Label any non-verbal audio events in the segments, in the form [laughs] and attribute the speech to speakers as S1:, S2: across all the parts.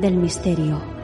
S1: del misterio.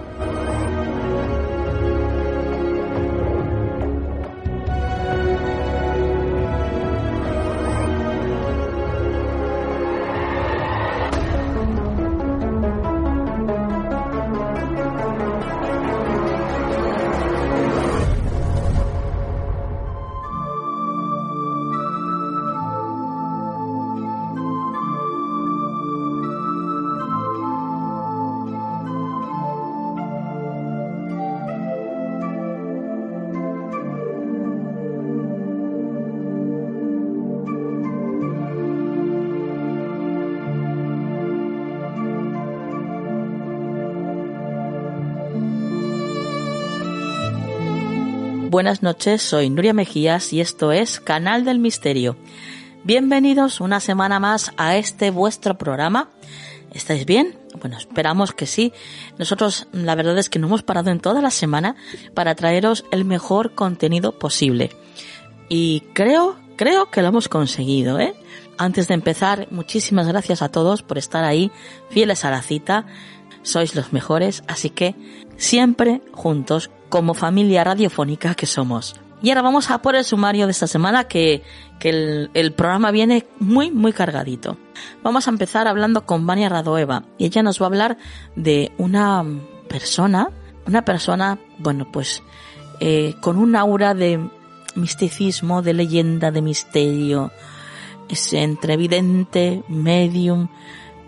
S2: Buenas noches, soy Nuria Mejías y esto es Canal del Misterio. Bienvenidos una semana más a este vuestro programa. ¿Estáis bien? Bueno, esperamos que sí. Nosotros la verdad es que no hemos parado en toda la semana para traeros el mejor contenido posible. Y creo, creo que lo hemos conseguido, ¿eh? Antes de empezar, muchísimas gracias a todos por estar ahí, fieles a la cita. Sois los mejores, así que siempre juntos como familia radiofónica que somos. Y ahora vamos a por el sumario de esta semana que, que el, programa viene muy, muy cargadito. Vamos a empezar hablando con Vania Radoeva y ella nos va a hablar de una persona, una persona, bueno, pues eh, con un aura de misticismo, de leyenda, de misterio, es entre evidente, medium,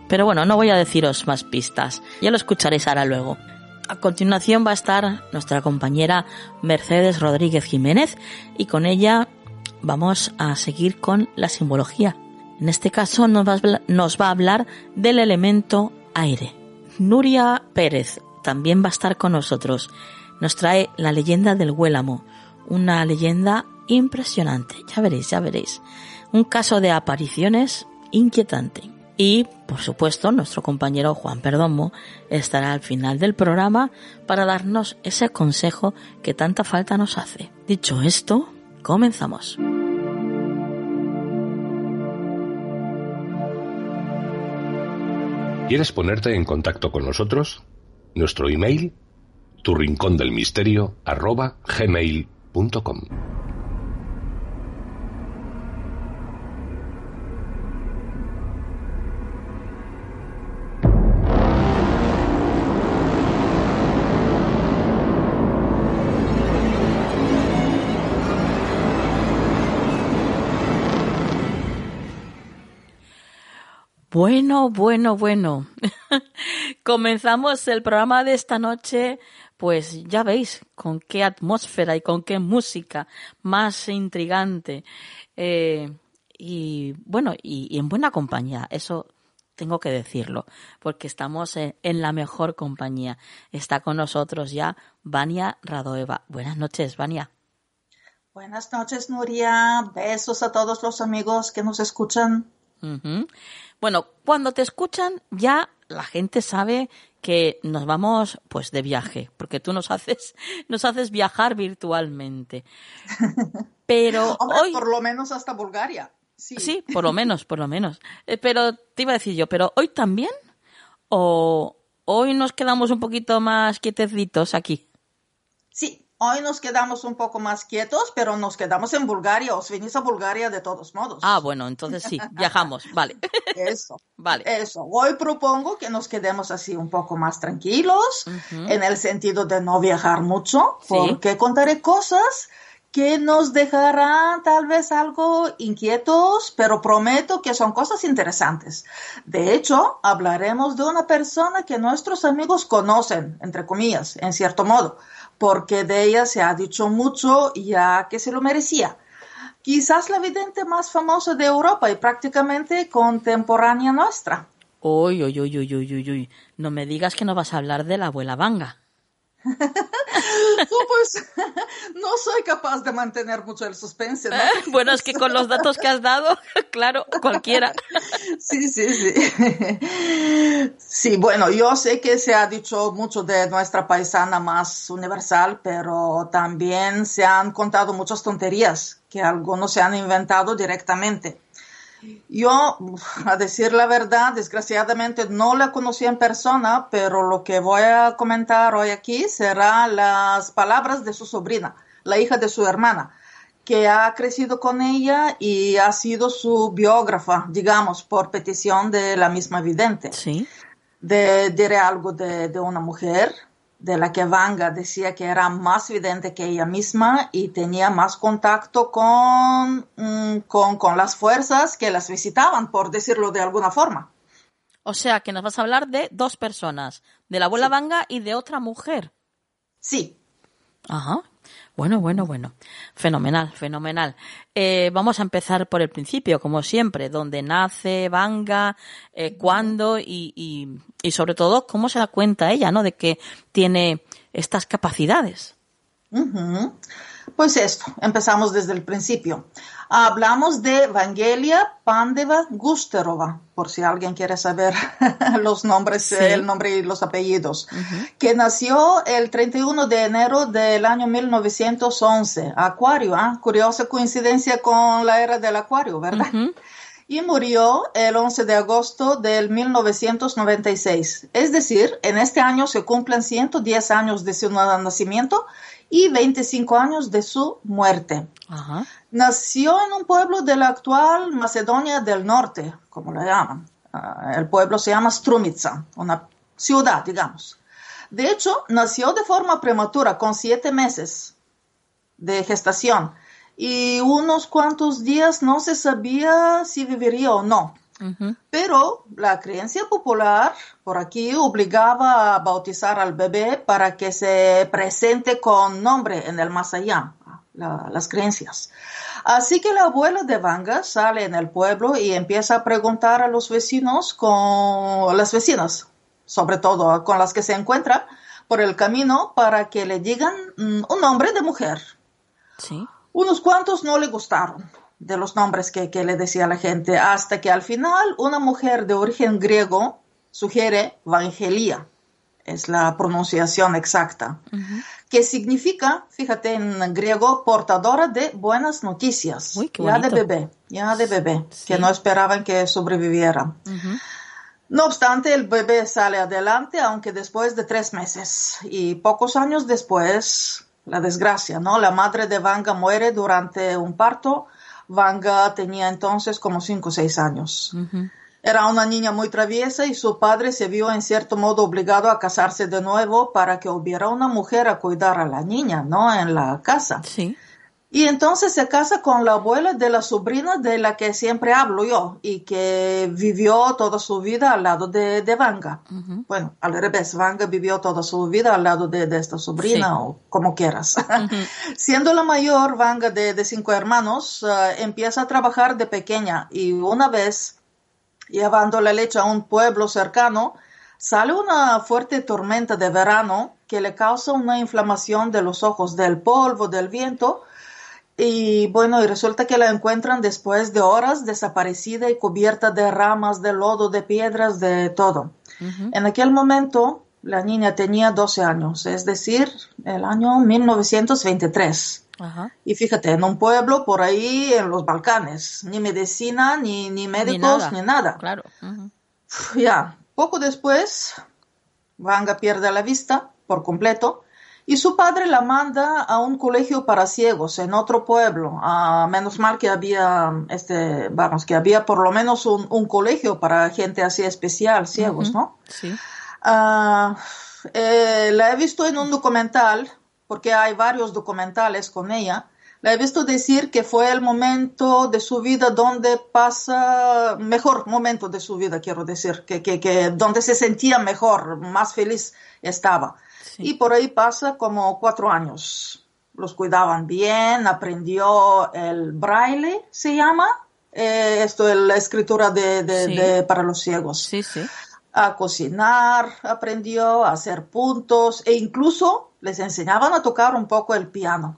S2: pero bueno, no voy a deciros más pistas, ya lo escucharéis ahora luego. A continuación va a estar nuestra compañera Mercedes Rodríguez Jiménez y con ella vamos a seguir con la simbología. En este caso nos va, a hablar del elemento aire. Nuria Pérez también va a estar con nosotros. Nos trae la leyenda del Huélamo, una leyenda impresionante. Ya veréis, ya veréis. Un caso de apariciones inquietante. Y, por supuesto, nuestro compañero Juan Perdomo estará al final del programa para darnos ese consejo que tanta falta nos hace. Dicho esto, comenzamos.
S3: ¿Quieres ponerte en contacto con nosotros? Nuestro email, tu rincón del misterio, arroba.
S2: Bueno, bueno, bueno. [laughs] Comenzamos el programa de esta noche, pues ya veis con qué atmósfera y con qué música más intrigante. Eh, y bueno, y, en buena compañía, eso tengo que decirlo, porque estamos en, en, la mejor compañía. Está con nosotros ya Vania Radoeva. Buenas noches, Vania.
S4: Buenas noches, Nuria. Besos a todos los amigos que nos escuchan.
S2: Bueno, cuando te escuchan ya la gente sabe que nos vamos pues de viaje, porque tú nos haces [laughs] nos haces viajar virtualmente. [laughs] Pero
S4: Hombre,
S2: hoy
S4: por lo menos hasta Bulgaria. Sí.
S2: sí, por lo menos, por lo menos. Eh, Pero te iba a decir yo, pero hoy también o hoy nos quedamos un poquito más quietecitos aquí.
S4: Sí, hoy nos quedamos un poco más quietos, pero nos quedamos en Bulgaria. Os venís a Bulgaria de todos modos.
S2: Ah, bueno, entonces sí, viajamos, vale. [laughs]
S4: Eso.
S2: Vale.
S4: Eso. Hoy propongo que nos quedemos así un poco más tranquilos, en el sentido de no viajar mucho,
S2: Sí.
S4: porque contaré cosas que nos dejarán tal vez algo inquietos, pero prometo que son cosas interesantes. De hecho, hablaremos de una persona que nuestros amigos conocen, entre comillas, en cierto modo, porque de ella se ha dicho mucho ya que se lo merecía. Quizás la vidente más famosa de Europa y prácticamente contemporánea nuestra.
S2: Uy, uy, uy, uy, uy, uy. No me digas que no vas a hablar de la abuela Vanga. [laughs]
S4: Tú, pues, [laughs] no soy capaz de mantener mucho el suspense, ¿no? [laughs]
S2: Bueno, es que con los datos que has dado, claro, cualquiera.
S4: Sí, sí, sí. Sí, bueno, yo sé que se ha dicho mucho de nuestra paisana más universal, pero también se han contado muchas tonterías que algunos se han inventado directamente. Yo, a decir la verdad, desgraciadamente no la conocí en persona, pero lo que voy a comentar hoy aquí será las palabras de su sobrina, la hija de su hermana, que ha crecido con ella y ha sido su biógrafa, digamos, por petición de la misma vidente.
S2: Sí.
S4: De, diré algo de, de una mujer de la que Vanga decía que era más vidente que ella misma y tenía más contacto con, mm, con, con las fuerzas que las visitaban, por decirlo de alguna forma.
S2: O sea, que nos vas a hablar de dos personas, de la abuela Vanga y de otra mujer.
S4: Sí,
S2: Ajá. Bueno, bueno, bueno. Fenomenal, fenomenal. Eh, vamos a empezar por el principio, como siempre, donde nace Vanga, eh, cuándo y, y, y sobre todo cómo se da cuenta ella, ¿no? De que tiene estas capacidades.
S4: Pues esto, empezamos desde el principio. Hablamos de Evangelia Pandeva Gusterova, por si alguien quiere saber [laughs] los nombres,
S2: Sí.
S4: el nombre y los apellidos, que nació el 31 de enero del año 1911, Acuario, ¿ah? curiosa coincidencia con la era del Acuario, ¿verdad? Y murió el 11 de agosto del 1996. Es decir, en este año se cumplen 110 años de su nacimiento y 25 años de su muerte.
S2: Ajá.
S4: Nació en un pueblo de la actual Macedonia del Norte, como lo llaman. Ah, el pueblo se llama Strumica, una ciudad, digamos. De hecho, nació de forma prematura, con siete meses de gestación y unos cuantos días no se sabía si viviría o no. Pero la creencia popular por aquí obligaba a bautizar al bebé para que se presente con nombre en el más allá, la- las creencias. Así que la abuela de Vanga sale en el pueblo y empieza a preguntar a los vecinos con las vecinas, sobre todo con las que se encuentra por el camino, para que le digan mm, un nombre de mujer.
S2: Sí.
S4: Unos cuantos no le gustaron de los nombres que, que le decía la gente, hasta que al final una mujer de origen griego sugiere Vangelia, es la pronunciación exacta, que significa, fíjate en griego, portadora de buenas noticias,
S2: Uy,
S4: ya de bebé, ya de bebé,
S2: Sí.
S4: que no esperaban que sobreviviera. No obstante, el bebé sale adelante, aunque después de tres meses. Y pocos años después, la desgracia, ¿no? La madre de Vanga muere durante un parto. Vanga tenía entonces como cinco o seis años.
S2: Ujú.
S4: Era una niña muy traviesa y su padre se vio en cierto modo obligado a casarse de nuevo para que hubiera una mujer a cuidar a la niña, ¿no? En la casa.
S2: Sí.
S4: Y entonces se casa con la abuela de la sobrina de la que siempre hablo yo y que vivió toda su vida al lado de, de Vanga.
S2: Ujú.
S4: Bueno, al revés, Vanga vivió toda su vida al lado de, de esta sobrina
S2: Sí.
S4: o como quieras. [laughs] Siendo la mayor, Vanga de, de cinco hermanos, eh, empieza a trabajar de pequeña y una vez llevando la leche a un pueblo cercano, sale una fuerte tormenta de verano que le causa una inflamación de los ojos del polvo, del viento, y bueno, y resulta que la encuentran después de horas desaparecida y cubierta de ramas, de lodo, de piedras, de todo. En aquel momento la niña tenía 12 años, es decir, el año 1923. Y fíjate, en un pueblo por ahí en los Balcanes, ni medicina, ni, ni médicos, ni nada.
S2: Claro.
S4: Ya, poco después, Vanga pierde la vista por completo y su padre la manda a un colegio para ciegos en otro pueblo. a menos mal que había, este, vamos, que había por lo menos un, un colegio para gente así especial, ciegos, ¿no?
S2: Sí.
S4: Ah, eh, la he visto en un documental porque hay varios documentales con ella, la he visto decir que fue el momento de su vida donde pasa, mejor momento de su vida, quiero decir, que, que, que donde se sentía mejor, más feliz estaba. Y por ahí pasa como cuatro años. Los cuidaban bien, aprendió el braille, se llama, eh, esto es la escritura de, de, para los ciegos.
S2: Sí, sí.
S4: A cocinar, aprendió a hacer puntos e incluso les enseñaban a tocar un poco el piano.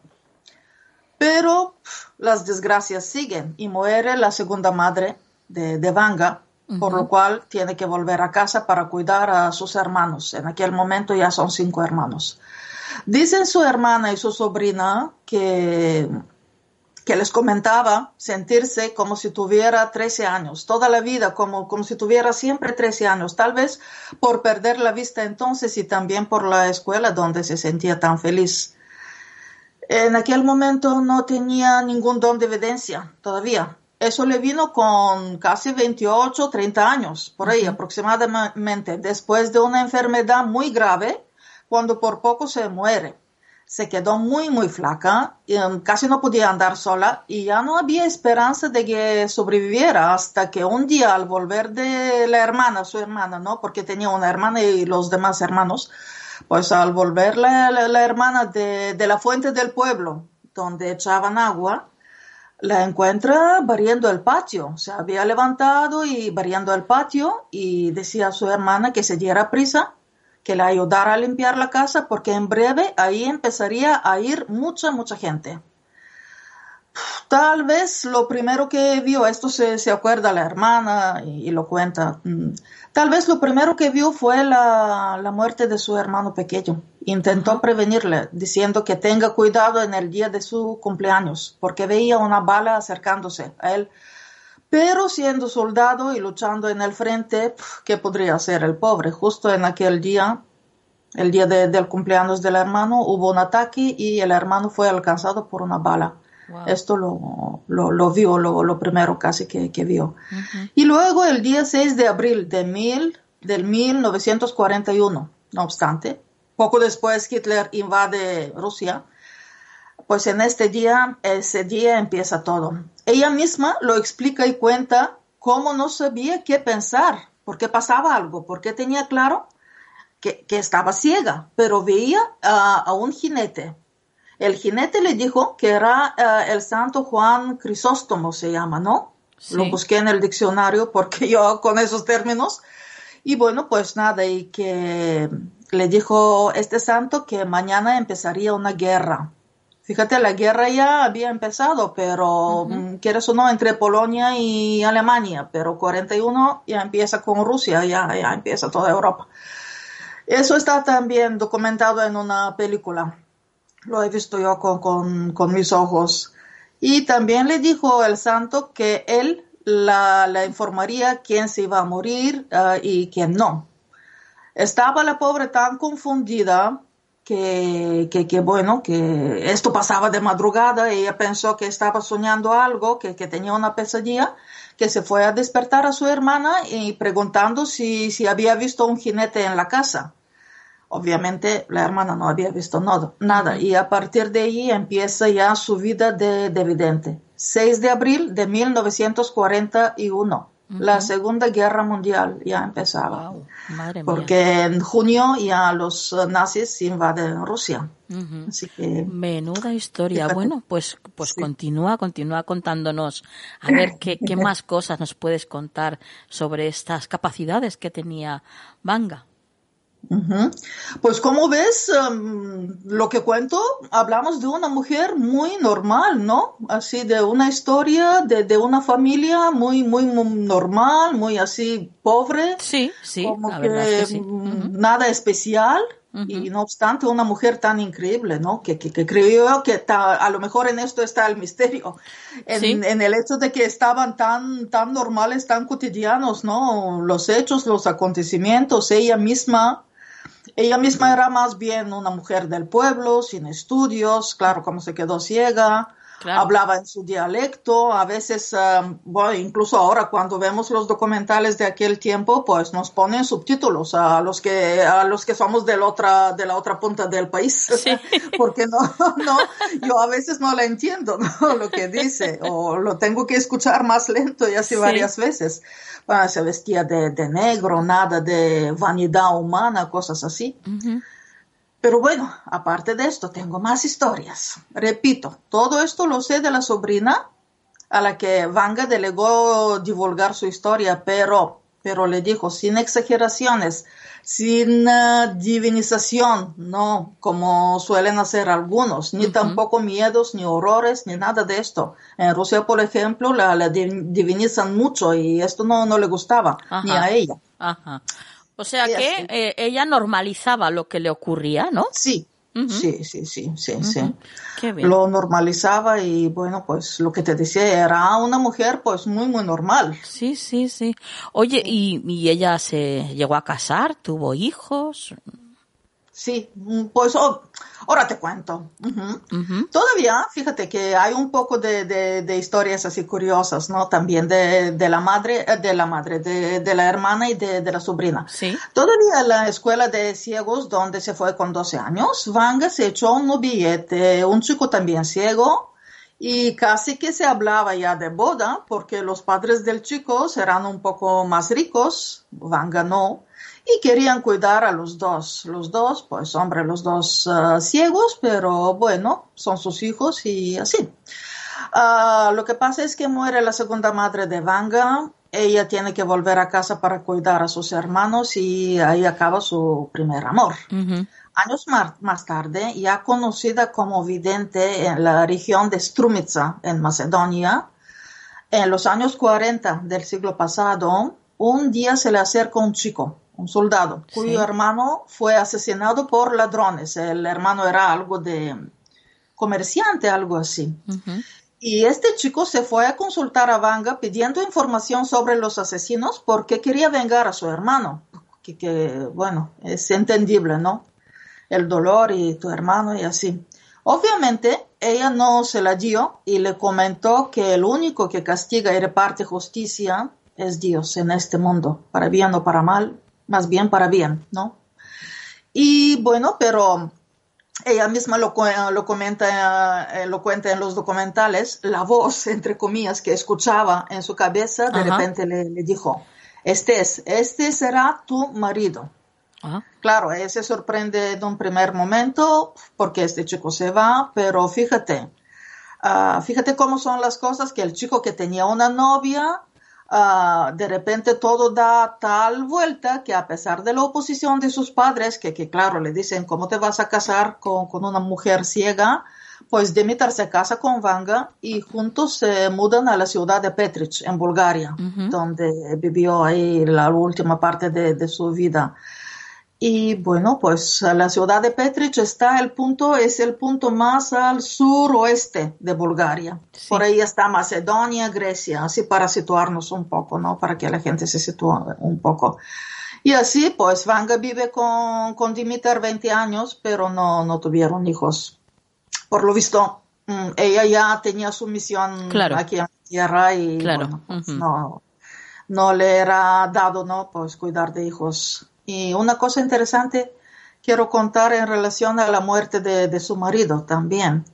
S4: Pero las desgracias siguen y muere la segunda madre de, de Vanga, por lo cual tiene que volver a casa para cuidar a sus hermanos. En aquel momento ya son cinco hermanos. Dicen su hermana y su sobrina que, que les comentaba sentirse como si tuviera 13 años, toda la vida, como, como si tuviera siempre 13 años, tal vez por perder la vista entonces y también por la escuela donde se sentía tan feliz. En aquel momento no tenía ningún don de evidencia todavía. Eso le vino con casi 28, 30 años, por ahí aproximadamente, después de una enfermedad muy grave, cuando por poco se muere. Se quedó muy, muy flaca, y, um, casi no podía andar sola y ya no había esperanza de que sobreviviera hasta que un día al volver de la hermana, su hermana, ¿no? Porque tenía una hermana y los demás hermanos, pues al volver la, la, hermana de, de, la fuente del pueblo, donde echaban agua, la encuentra barriendo el patio. Se había levantado y barriendo el patio y decía a su hermana que se diera prisa, que le ayudara a limpiar la casa porque en breve ahí empezaría a ir mucha, mucha gente. Tal vez lo primero que vio, esto se, se acuerda la hermana y, y, lo cuenta, mm, tal vez lo primero que vio fue la, la muerte de su hermano pequeño. Intentó prevenirle, diciendo que tenga cuidado en el día de su cumpleaños, porque veía una bala acercándose a él. Pero siendo soldado y luchando en el frente, ¿qué podría hacer el pobre? Justo en aquel día, el día de, del cumpleaños del hermano, hubo un ataque y el hermano fue alcanzado por una bala. Wow. Esto lo, lo, lo vio, lo, lo, primero casi que, que vio. Uh -huh. Y luego el día 6 de abril de mil, del 1941, no obstante, poco después Hitler invade Rusia, pues en este día, ese día empieza todo. Ella misma lo explica y cuenta cómo no sabía qué pensar, por qué pasaba algo, porque tenía claro que, que estaba ciega, pero veía a un jinete el jinete le dijo que era uh, el santo Juan Crisóstomo, se llama, ¿no? Sí. Lo busqué en el diccionario porque [laughs] yo con esos términos. Y bueno, pues nada, y que le dijo este santo que mañana empezaría una guerra. Fíjate, la guerra ya había empezado, pero uh -huh. quieres o no, entre Polonia y Alemania, pero 41 ya empieza con Rusia, ya, ya empieza toda Europa. Eso está también documentado en una película lo he visto yo con, con, mis ojos. Y también le dijo el santo que él la, informaría quién se iba a morir uh, y quién no. Estaba la pobre tan confundida que, que, bueno, que esto pasaba de madrugada, ella pensó que estaba soñando algo, que, que tenía una pesadilla, que se fue a despertar a su hermana y preguntando si, si había visto un jinete en la casa. Obviamente la hermana no había visto nada, nada y a partir de ahí empieza ya su vida de, de vidente. 6 de abril de 1941, uh -huh. la Segunda Guerra Mundial ya empezaba.
S2: Wow. Madre
S4: porque en junio ya los nazis invaden Rusia.
S2: Uh -huh. Así que, Menuda historia. Fíjate. Bueno, pues, pues sí. continúa, continúa contándonos. A ver qué, qué [laughs] más cosas nos puedes contar sobre estas capacidades que tenía Vanga.
S4: Pues como ves, em, lo que cuento, hablamos de una mujer muy normal, ¿no? Así de una historia de, una familia muy, muy, normal, muy así pobre.
S2: Sí, sí.
S4: Como que, nada especial. Y no obstante, una mujer tan increíble, ¿no? Que, que, creyó que a lo mejor en esto está el misterio, en, en, el hecho de que estaban tan, tan normales, tan cotidianos, ¿no? Los hechos, los acontecimientos, ella misma ella misma era más bien una mujer del pueblo, sin estudios, claro, como se quedó ciega, hablaba en su dialecto, a veces, eh, bueno, incluso ahora cuando vemos los documentales de aquel tiempo, pues nos ponen subtítulos a los que, a los que somos de la otra, de la otra punta del país, [laughs] porque no, no, yo a veces no la entiendo, ¿no? Lo que dice, o lo tengo que escuchar más lento y así varias veces. Se vestía de, negro, nada de vanidad humana, cosas así. Pero bueno, aparte de esto, tengo más historias. Repito, todo esto lo sé de la sobrina a la que Vanga delegó divulgar su historia, pero, pero le dijo, sin exageraciones, sin uh, divinización, no como suelen hacer algunos, ni tampoco miedos, ni horrores, ni nada de esto. En Rusia, por ejemplo, la, divinizan mucho y esto no, no le gustaba, ni a ella.
S2: O sea que eh, ella normalizaba lo que le ocurría, ¿no?
S4: Sí, Sí, sí, sí, sí, sí. Lo normalizaba y bueno, pues lo que te decía, era una mujer pues muy, muy normal.
S2: Sí, sí, sí. Oye, ¿y, y ella se llegó a casar? ¿Tuvo hijos?
S4: Sí, mm, pues oh, ahora te cuento. Todavía, fíjate que hay un poco de, de, historias así curiosas, ¿no? También de, de la madre, eh, de la madre, de, la hermana y de, la sobrina.
S2: Sí.
S4: Todavía en la escuela de ciegos, donde se fue con 12 años, Vanga se echó un billete, un chico también ciego, y casi que se hablaba ya de boda, porque los padres del chico serán un poco más ricos, Vanga no y querían cuidar a los dos. Los dos, pues hombre, los dos ah, ciegos, pero bueno, son sus hijos y así. Ah, lo que pasa es que muere la segunda madre de Vanga. Ella tiene que volver a casa para cuidar a sus hermanos y ahí acaba su primer amor. Años más, tarde, ya conocida como vidente en la región de Strumitsa, en Macedonia, en los años 40 del siglo pasado, un día se le acerca un chico un soldado, cuyo hermano fue asesinado por ladrones. El hermano era algo de comerciante, algo así. Y este chico se fue a consultar a Vanga pidiendo información sobre los asesinos porque quería vengar a su hermano. Que, que, bueno, es entendible, ¿no? El dolor y tu hermano y así. Obviamente, ella no se la dio y le comentó que el único que castiga y reparte justicia es Dios en este mundo, para bien o para mal, más bien para bien, ¿no? Y bueno, pero ella misma lo, lo comenta, eh, lo cuenta en los documentales, la voz, entre comillas, que escuchaba en su cabeza, de repente le, dijo, este es, este será tu marido. Claro, ella se sorprende de un primer momento porque este chico se va, pero fíjate, ah, fíjate cómo son las cosas que el chico que tenía una novia Ah, de repente todo da tal vuelta que a pesar de la oposición de sus padres, que, claro, le dicen, ¿cómo te vas a casar con, una mujer ciega? Pues Dimitar se casa con Vanga y juntos se mudan a la ciudad de Petrich, en Bulgaria, donde vivió ahí la última parte de su vida. Y bueno, pues la ciudad de Petrich está el punto, es el punto más al suroeste de Bulgaria. Por ahí está Macedonia, Grecia, así para situarnos un poco, ¿no? Para que la gente se sitúe un poco. Y así, pues Vanga vive con, con Dimitar 20 años, pero no, no tuvieron hijos. Por lo visto, mm, ella ya tenía su misión aquí en la tierra y pues no, no le era dado, ¿no? Pues cuidar de hijos y una cosa interesante quiero contar en relación a la muerte de, su marido también.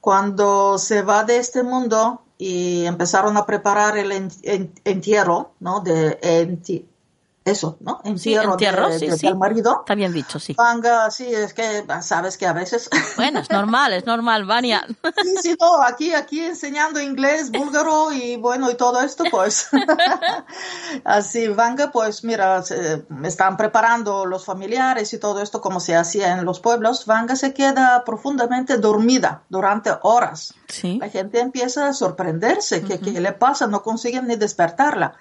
S4: Cuando se va de este mundo y empezaron a preparar el entierro, ¿no? De eso, ¿no?
S2: Entierro, sí, entierro,
S4: de,
S2: sí, sí.
S4: del marido.
S2: Está bien dicho, sí.
S4: Vanga, sí, es que sabes que a veces...
S2: Bueno, es normal, es normal, Vania. [laughs]
S4: Sí, sí, no, aquí, aquí enseñando inglés, búlgaro y bueno, y todo esto, pues. [laughs] Así, Vanga, pues mira, se, están preparando los familiares y todo esto como se hacía en los pueblos. Vanga se queda profundamente dormida durante horas.
S2: Sí.
S4: La gente empieza a sorprenderse, ¿qué, ¿qué le pasa? No consiguen ni despertarla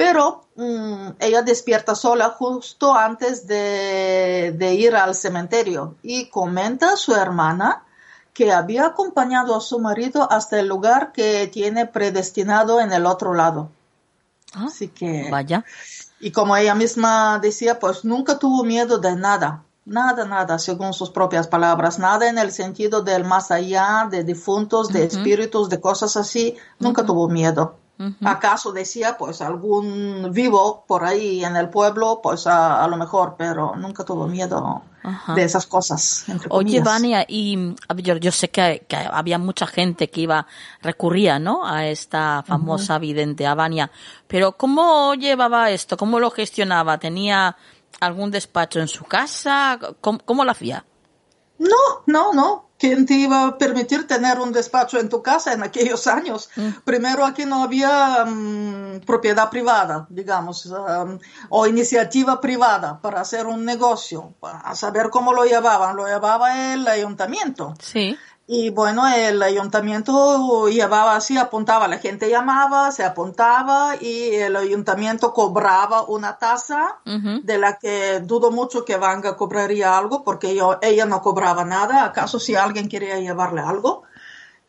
S4: pero mmm, ella despierta sola justo antes de, de, ir al cementerio y comenta a su hermana que había acompañado a su marido hasta el lugar que tiene predestinado en el otro lado.
S2: Ah,
S4: Así que...
S2: Vaya.
S4: Y como ella misma decía, pues nunca tuvo miedo de nada. Nada, nada, según sus propias palabras, nada en el sentido del más allá, de difuntos, de uh -huh. espíritus, de cosas así, nunca uh -huh. tuvo miedo. Uh -huh. ¿Acaso decía, pues, algún vivo por ahí en el pueblo? Pues a, a lo mejor, pero nunca tuvo miedo de esas cosas.
S2: Oye, Vania, y yo, yo sé que, que, había mucha gente que iba, recurría, ¿no? A esta famosa uh -huh. vidente, a Vania. Pero ¿cómo llevaba esto? ¿Cómo lo gestionaba? ¿Tenía algún despacho en su casa? ¿Cómo, cómo lo hacía?
S4: No, no, no. ¿Quién te iba a permitir tener un despacho en tu casa en aquellos años? Mm. Primero aquí no había um, propiedad privada, digamos, um, o iniciativa privada para hacer un negocio. A saber cómo lo llevaban, lo llevaba el ayuntamiento.
S2: Sí.
S4: Y bueno, el ayuntamiento llevaba así, apuntaba, la gente llamaba, se apuntaba y el ayuntamiento cobraba una tasa
S2: uh -huh.
S4: de la que dudo mucho que Vanga cobraría algo porque yo, ella no cobraba nada, acaso si alguien quería llevarle algo.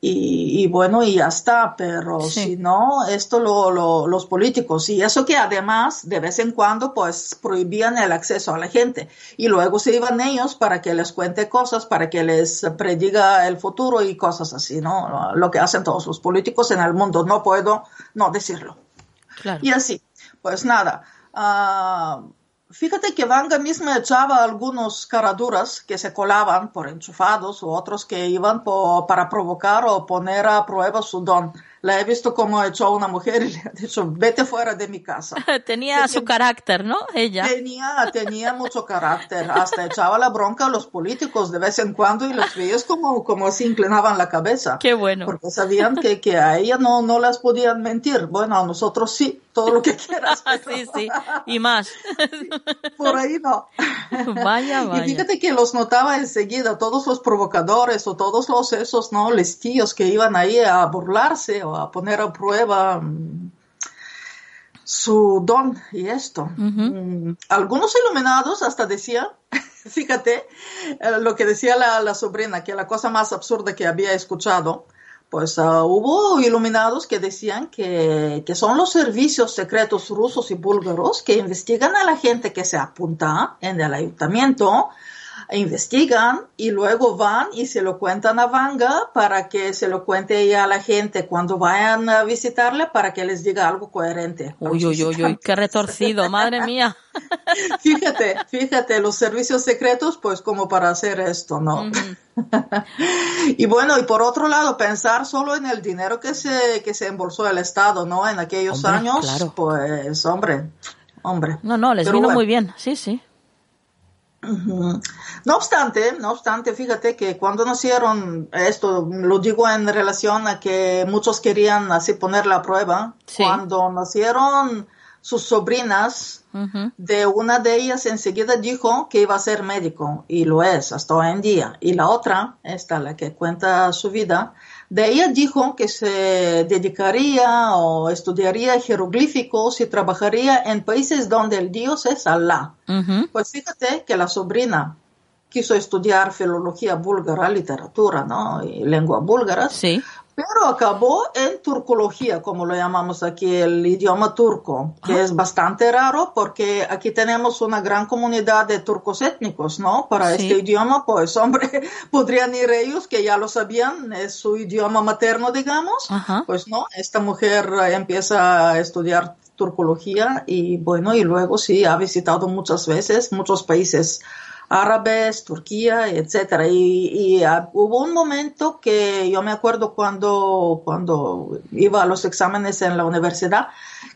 S4: Y, y, bueno, y ya está, pero sí. si no, esto lo, lo, los políticos, y eso que además de vez en cuando pues prohibían el acceso a la gente, y luego se iban ellos para que les cuente cosas, para que les prediga el futuro y cosas así, ¿no? Lo que hacen todos los políticos en el mundo, no puedo no decirlo.
S2: Claro.
S4: Y así, pues nada. Uh, Fíjate que Vanga misma echaba algunos caraduras que se colaban por enchufados o otros que iban para provocar o poner a prueba su don. La he visto como echó a una mujer y le ha dicho, vete fuera de mi casa. [laughs]
S2: tenía su carácter, ¿no? Ella.
S4: Tenía, tenía mucho carácter. Hasta echaba la bronca a los políticos de vez en cuando y los veías como, como así inclinaban la cabeza.
S2: Qué bueno.
S4: Porque sabían que, que a ella no, no las podían mentir. Bueno, a nosotros sí, todo lo que quieras. [laughs]
S2: Pero... sí, sí, y más.
S4: Por ahí no.
S2: Vaya, [laughs] vaya.
S4: Y fíjate que los notaba enseguida, todos los provocadores o todos los esos, ¿no? Listillos que iban ahí a burlarse o a poner a prueba um, su don y esto.
S2: Uh -huh.
S4: um, algunos iluminados hasta decían, [laughs] fíjate eh, lo que decía la, la, sobrina, que la cosa más absurda que había escuchado, pues uh, hubo iluminados que decían que, que, son los servicios secretos rusos y búlgaros que investigan a la gente que se apunta en el ayuntamiento investigan y luego van y se lo cuentan a Vanga para que se lo cuente ella a la gente cuando vayan a visitarle para que les diga algo coherente.
S2: Uy, uy, uy, uy, qué retorcido, madre mía. [laughs]
S4: fíjate, fíjate, los servicios secretos, pues como para hacer esto, ¿no?
S2: Uh [laughs] -huh.
S4: y bueno, y por otro lado, pensar solo en el dinero que se, que se embolsó el Estado, ¿no? En aquellos
S2: hombre,
S4: años,
S2: claro.
S4: pues, hombre, hombre.
S2: No, no, les
S4: Pero
S2: vino
S4: bueno.
S2: muy bien, sí, sí.
S4: No obstante, no obstante, fíjate que cuando nacieron, esto lo digo en relación a que muchos querían así poner la prueba,
S2: Sí.
S4: cuando nacieron sus sobrinas, de una de ellas enseguida dijo que iba a ser médico y lo es hasta hoy en día. Y la otra, esta la que cuenta su vida, de ella dijo que se dedicaría o estudiaría jeroglíficos y trabajaría en países donde el dios es Alá.
S2: Ujú.
S4: Pues fíjate que la sobrina quiso estudiar filología búlgara, literatura, ¿no? Y lengua búlgara,
S2: Sí.
S4: Pero acabó en turcología, como lo llamamos aquí, el idioma turco, que
S2: Ah.
S4: es bastante raro porque aquí tenemos una gran comunidad de turcos étnicos, ¿no? Para
S2: Sí.
S4: este idioma, pues hombre, [laughs] podrían ir ellos que ya lo sabían, es su idioma materno, digamos.
S2: Ajá.
S4: Pues no, esta mujer eh, empieza a estudiar turcología y bueno, y luego sí, ha visitado muchas veces muchos países árabes, Turquía, etcétera. Y, y ah, hubo un momento que yo me acuerdo cuando, cuando iba a los exámenes en la universidad,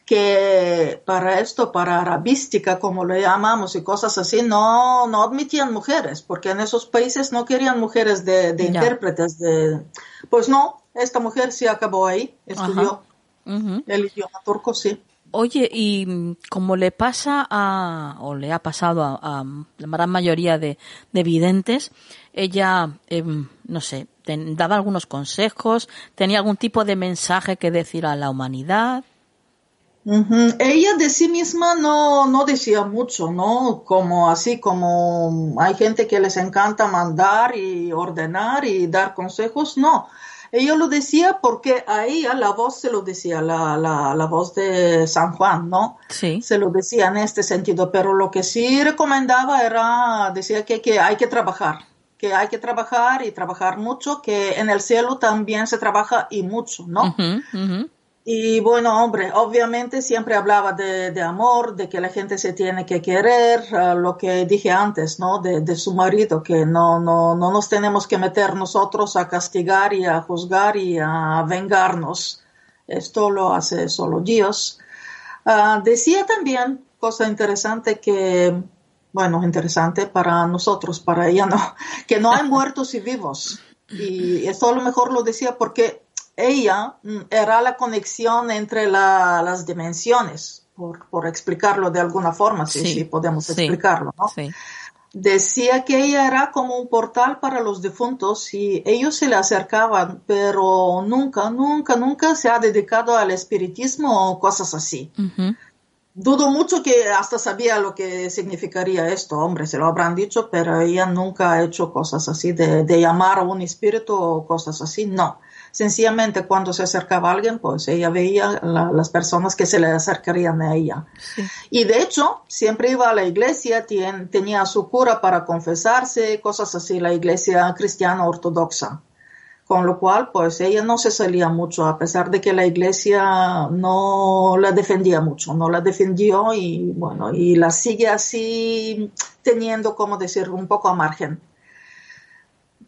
S4: que para esto, para arabística, como le llamamos, y cosas así, no, no admitían mujeres, porque en esos países no querían mujeres de, de intérpretes. De, pues no, esta mujer sí acabó ahí, estudió el idioma turco, sí.
S2: Oye, y como le pasa a, o le ha pasado a, la gran mayoría de, de videntes, ella, em, no sé, daba algunos consejos, tenía algún tipo de mensaje que decir a la humanidad.
S4: Ella de sí misma no, no decía mucho, ¿no? Como así como hay gente que les encanta mandar y ordenar y dar consejos, no. Ella lo decía porque a ella la voz se lo decía, la, la, la voz de San Juan, ¿no?
S2: Sí.
S4: Se lo decía en este sentido, pero lo que sí recomendaba era, decía que, que hay que trabajar, que hay que trabajar y trabajar mucho, que en el cielo también se trabaja y mucho, ¿no? Y bueno, hombre, obviamente siempre hablaba de, de, amor, de que la gente se tiene que querer, uh, lo que dije antes, ¿no? De, de, su marido, que no, no, no nos tenemos que meter nosotros a castigar y a juzgar y a vengarnos. Esto lo hace solo Dios. Uh, decía también, cosa interesante, que, bueno, interesante para nosotros, para ella no, [laughs] que no hay [laughs] muertos y vivos. Y esto a lo mejor lo decía porque ella mm, era la conexión entre la, las dimensiones, por, por, explicarlo de alguna forma, si, podemos sí, explicarlo, ¿no?
S2: Sí.
S4: Decía que ella era como un portal para los difuntos y ellos se le acercaban, pero nunca, nunca, nunca se ha dedicado al espiritismo o cosas así.
S2: Uh -huh.
S4: Dudo mucho que hasta sabía lo que significaría esto, hombre, se lo habrán dicho, pero ella nunca ha hecho cosas así de, de llamar a un espíritu o cosas así, no sencillamente cuando se acercaba a alguien, pues ella veía la, las personas que se le acercarían a ella.
S2: Sí.
S4: Y de hecho, siempre iba a la iglesia, tenía su cura para confesarse, cosas así, la iglesia cristiana ortodoxa. Con lo cual, pues ella no se salía mucho, a pesar de que la iglesia no la defendía mucho, no la defendió y bueno, y la sigue así teniendo, como decir, un poco a margen.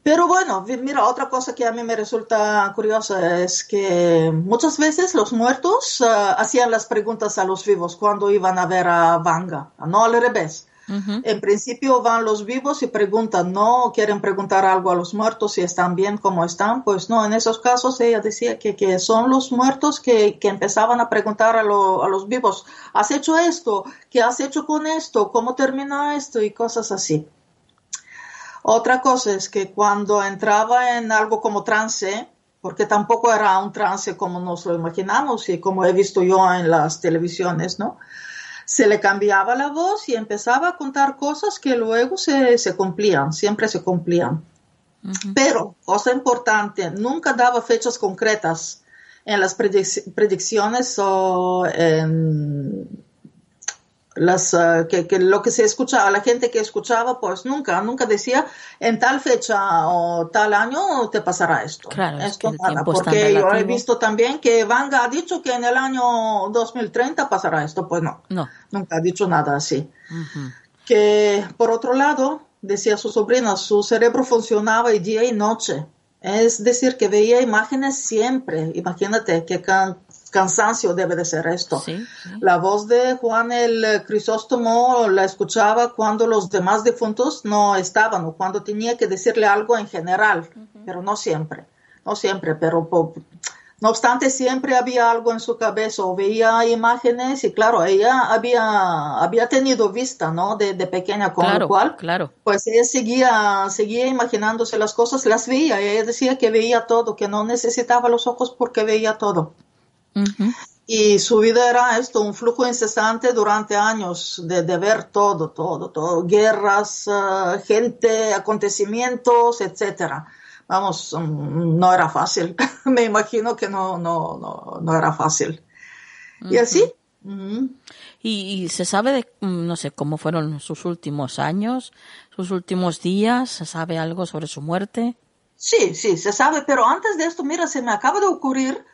S4: Pero bueno, mira, otra cosa que a mí me resulta curiosa es que muchas veces los muertos uh, hacían las preguntas a los vivos cuando iban a ver a Vanga, no al revés.
S2: Uh -huh.
S4: En principio van los vivos y preguntan, no quieren preguntar algo a los muertos si están bien como están. Pues no, en esos casos ella decía que, que son los muertos que, que empezaban a preguntar a, lo, a, los vivos, ¿has hecho esto? ¿Qué has hecho con esto? ¿Cómo termina esto? Y cosas así. Otra cosa es que cuando entraba en algo como trance, porque tampoco era un trance como nos lo imaginamos y como he visto yo en las televisiones, ¿no? Se le cambiaba la voz y empezaba a contar cosas que luego se, se cumplían, siempre se cumplían. Uh -huh. Pero, cosa importante, nunca daba fechas concretas en las predic predicciones o en las uh, que, que, lo que se escuchaba, la gente que escuchaba, pues nunca, nunca decía en tal fecha o tal año te pasará esto.
S2: Claro,
S4: esto
S2: es
S4: nada, porque yo he visto también que Vanga ha dicho que en el año 2030 pasará esto, pues no,
S2: no.
S4: nunca ha dicho nada así.
S2: Uh -huh.
S4: Que por otro lado, decía su sobrina, su cerebro funcionaba día y noche. Es decir, que veía imágenes siempre. Imagínate que can cansancio debe de ser esto.
S2: Sí, sí.
S4: La voz de Juan el Crisóstomo la escuchaba cuando los demás difuntos no estaban o cuando tenía que decirle algo en general, uh -huh. pero no siempre, no siempre, pero no obstante siempre había algo en su cabeza o veía imágenes y claro, ella había, había tenido vista, ¿no? De, de pequeña, con
S2: claro,
S4: lo cual,
S2: claro.
S4: pues ella seguía, seguía imaginándose las cosas, las veía, ella decía que veía todo, que no necesitaba los ojos porque veía todo.
S2: Uh -huh.
S4: Y su vida era esto, un flujo incesante durante años de, de ver todo, todo, todo, guerras, uh, gente, acontecimientos, etcétera. Vamos, um, no era fácil. [laughs] Me imagino que no, no, no, no era fácil. Uh -huh. Y así. Uh -huh.
S2: ¿Y, ¿Y, se sabe de, mm, no sé, cómo fueron sus últimos años, sus últimos días? ¿Se sabe algo sobre su muerte?
S4: Sí, sí, se sabe, pero antes de esto, mira, se me acaba de ocurrir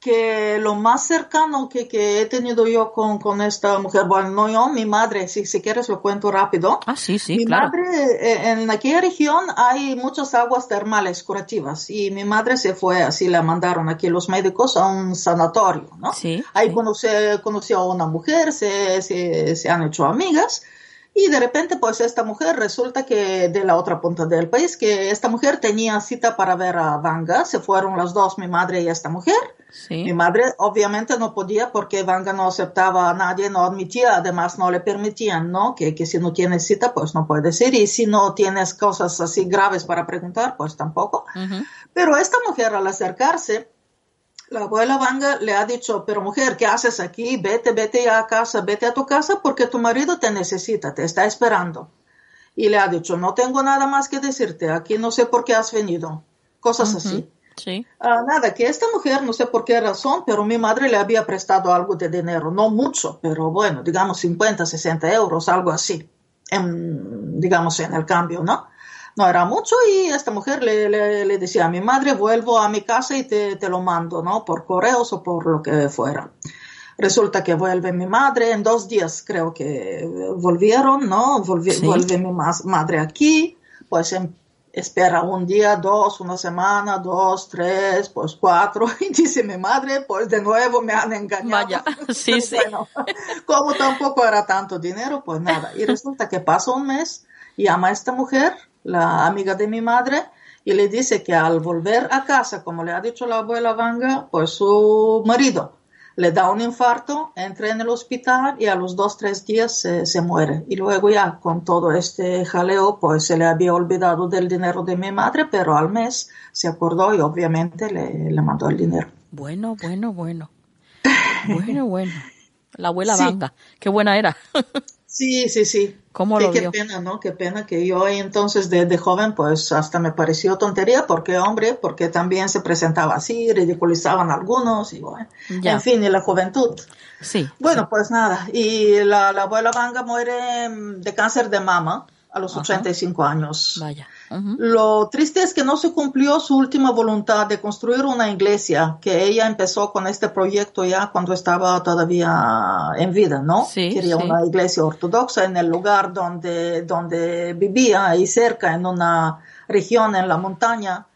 S4: que lo más cercano que, que he tenido yo con, con, esta mujer, bueno, no yo, mi madre, si, si quieres lo cuento rápido.
S2: Ah, sí, sí,
S4: mi
S2: claro.
S4: madre, eh, en aquella región hay muchas aguas termales curativas y mi madre se fue, así la mandaron aquí los médicos a un sanatorio, ¿no?
S2: Sí.
S4: Ahí
S2: sí.
S4: conocí, conoció a una mujer, se, se, se han hecho amigas. Y de repente, pues esta mujer resulta que de la otra punta del país, que esta mujer tenía cita para ver a Vanga, se fueron las dos, mi madre y esta mujer.
S2: Sí.
S4: Mi madre obviamente no podía porque Vanga no aceptaba a nadie, no admitía, además no le permitían, ¿no? Que, que si no tienes cita, pues no puedes ir y si no tienes cosas así graves para preguntar, pues tampoco.
S2: Uh -huh.
S4: Pero esta mujer al acercarse, la abuela Vanga le ha dicho, pero mujer, ¿qué haces aquí? Vete, vete ya a casa, vete a tu casa porque tu marido te necesita, te está esperando. Y le ha dicho, no tengo nada más que decirte, aquí no sé por qué has venido. Cosas
S2: Uh -huh.
S4: así.
S2: Sí.
S4: Uh, nada, que esta mujer, no sé por qué razón, pero mi madre le había prestado algo de dinero, no mucho, pero bueno, digamos 50, 60 euros, algo así, en, digamos en el cambio, ¿no? No era mucho y esta mujer le, le, le, decía a mi madre, vuelvo a mi casa y te, te, lo mando, ¿no? Por correos o por lo que fuera. Resulta que vuelve mi madre, en dos días creo que volvieron, ¿no? Volvi
S2: sí.
S4: Vuelve mi madre aquí, pues en, espera un día, dos, una semana, dos, tres, pues cuatro, [laughs] y dice mi madre, pues de nuevo me han engañado.
S2: Vaya, [laughs] sí, sí.
S4: bueno, [laughs] como tampoco era tanto dinero, pues nada. Y resulta que pasa un mes, llama a esta mujer, la amiga de mi madre, y le dice que al volver a casa, como le ha dicho la abuela Vanga, pues su marido le da un infarto, entra en el hospital y a los dos, tres días se, se, muere. Y luego ya con todo este jaleo, pues se le había olvidado del dinero de mi madre, pero al mes se acordó y obviamente le, le mandó el dinero.
S2: Bueno, bueno, bueno. [laughs] Bueno, bueno. La abuela sí. Vanga, qué buena era. [laughs]
S4: Sí, sí, sí.
S2: ¿Cómo lo
S4: qué
S2: vio?
S4: pena, ¿no? Qué pena que yo entonces de, de, joven pues hasta me pareció tontería porque hombre, porque también se presentaba así, ridiculizaban algunos y bueno,
S2: ya.
S4: en fin, y la juventud.
S2: Sí.
S4: Bueno,
S2: sí.
S4: pues nada, y la, la, abuela Vanga muere de cáncer de mama a los
S2: Ajá.
S4: 85 años.
S2: Vaya. Uh -huh.
S4: Lo triste es que no se cumplió su última voluntad de construir una iglesia, que ella empezó con este proyecto ya cuando estaba todavía en vida, ¿no?
S2: Sí,
S4: Quería
S2: sí.
S4: una iglesia ortodoxa en el lugar donde, donde vivía, ahí cerca, en una región en la montaña,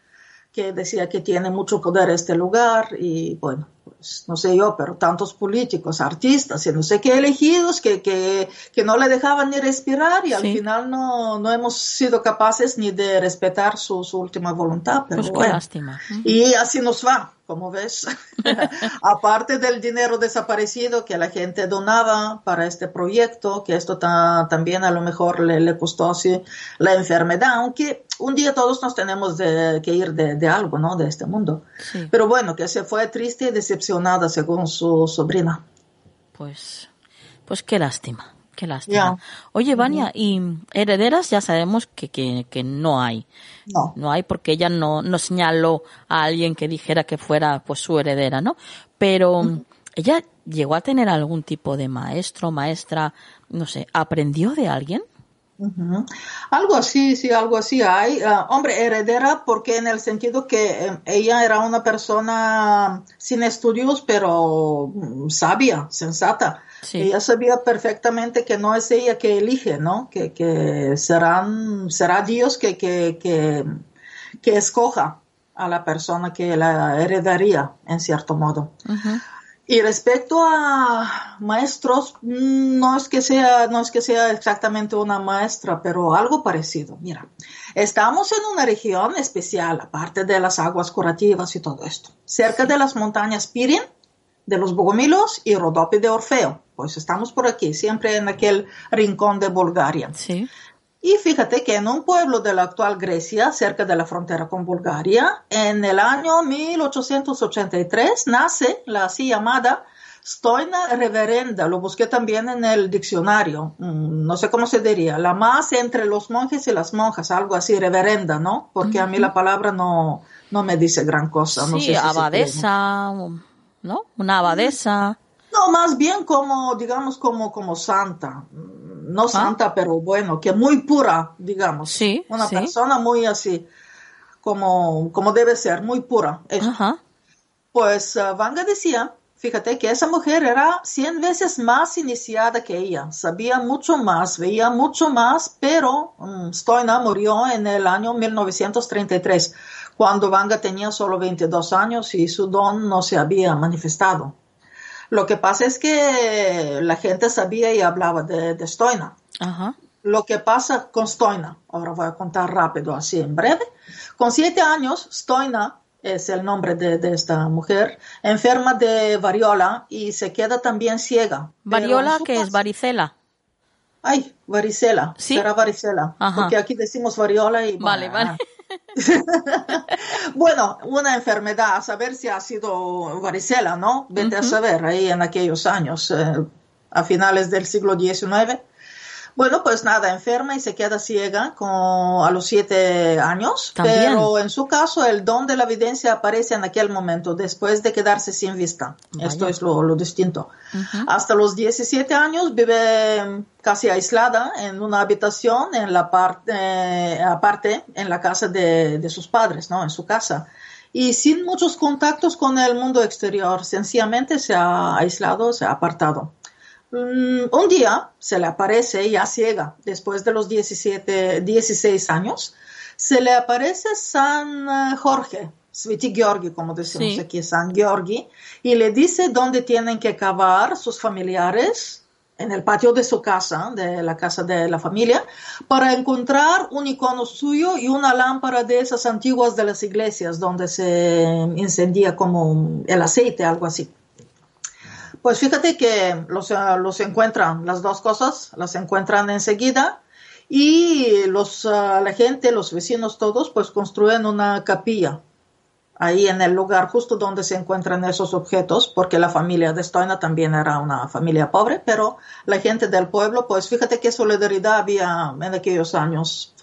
S4: que decía que tiene mucho poder este lugar y bueno, pues no sé yo, pero tantos políticos, artistas y no sé qué elegidos que, que, que no le dejaban ni respirar y
S2: Sí.
S4: al final no, no hemos sido capaces ni de respetar su, su última voluntad. Pero
S2: Pues qué
S4: bueno.
S2: lástima.
S4: Y así nos va, como ves. [laughs] Aparte del dinero desaparecido que la gente donaba para este proyecto, que esto ta- también a lo mejor le, le costó así la enfermedad, aunque un día todos nos tenemos de- que ir de, de algo, ¿no? De este mundo.
S2: Sí.
S4: Pero bueno, que se fue triste y decepcionada según su sobrina.
S2: Pues, pues qué lástima, qué lástima. Oye, Vania, y herederas ya sabemos que, que, que no hay.
S4: No.
S2: No hay porque ella no, no señaló a alguien que dijera que fuera pues su heredera, ¿no? Pero ella llegó a tener algún tipo de maestro, maestra, no sé, ¿aprendió de alguien?
S4: Algo así, sí, algo así hay. Ah, hombre, heredera, porque en el sentido que eh, ella era una persona sin estudios, pero mm, sabia, sensata.
S2: Sí.
S4: Ella sabía perfectamente que no es ella que elige, ¿no? Que, que serán, será Dios que, que, que, que escoja a la persona que la heredaría, en cierto modo.
S2: Ujú.
S4: Y respecto a maestros, mm, no es que sea, no es que sea exactamente una maestra, pero algo parecido. Mira, estamos en una región especial, aparte de las aguas curativas y todo esto, cerca de las montañas Pirin, de los Bogomilos y Rodopi de Orfeo. Pues estamos por aquí, siempre en aquel rincón de Bulgaria.
S2: Sí.
S4: Y fíjate que en un pueblo de la actual Grecia, cerca de la frontera con Bulgaria, en el año 1883 nace la así llamada Stoina Reverenda. Lo busqué también en el diccionario. Mm, No sé cómo se diría. La más entre los monjes y las monjas, algo así, reverenda, ¿no? Porque a mí la palabra no, no me dice gran cosa. No
S2: sí,
S4: sé si
S2: abadesa, ¿no? Una abadesa.
S4: no, más bien como, digamos, como, como santa. No santa, pero bueno, que muy pura, digamos.
S2: Sí,
S4: Una
S2: sí.
S4: persona muy así, como, como debe ser, muy pura. Eso.
S2: Ajá.
S4: Pues uh, Vanga decía, fíjate que esa mujer era 100 veces más iniciada que ella, sabía mucho más, veía mucho más, pero um, Stoina murió en el año 1933, cuando Vanga tenía solo 22 años y su don no se había manifestado. Lo que pasa es que la gente sabía y hablaba de, de Stoina.
S2: Ajá.
S4: Lo que pasa con Stoina, ahora voy a contar rápido, así en breve. Con siete años, Stoina es el nombre de, de, esta mujer, enferma de variola y se queda también ciega.
S2: ¿Variola que es varicela?
S4: Ay, varicela.
S2: ¿Sí?
S4: Será varicela.
S2: Ajá.
S4: Porque aquí decimos variola y...
S2: Vale, vale. [laughs]
S4: bueno, una enfermedad, a saber si ha sido varicela, ¿no? Vete uh -huh. a saber, ahí en aquellos años, eh, a finales del siglo XIX. Bueno, pues nada, enferma y se queda ciega con, a los siete años,
S2: ¿También?
S4: pero en su caso el don de la evidencia aparece en aquel momento, después de quedarse sin vista. Vaya. Esto es lo, lo distinto. Uh -huh. Hasta los 17 años vive casi aislada en una habitación en la parte, eh, aparte, en la casa de, de sus padres, ¿no? En su casa y sin muchos contactos con el mundo exterior. Sencillamente se ha aislado, se ha apartado. Mm, un día se le aparece ya ciega, después de los 17, 16 años, se le aparece San eh, Jorge, Sveti Georgi, como decimos
S2: Sí.
S4: aquí, San Georgi, y le dice dónde tienen que cavar sus familiares en el patio de su casa, de la casa de la familia, para encontrar un icono suyo y una lámpara de esas antiguas de las iglesias donde se encendía como el aceite, algo así. Pues fíjate que los, uh, los encuentran, las dos cosas, las encuentran enseguida y los, uh, la gente, los vecinos todos, pues construyen una capilla ahí en el lugar justo donde se encuentran esos objetos, porque la familia de Stoina también era una familia pobre, pero la gente del pueblo, pues fíjate qué solidaridad había en aquellos años.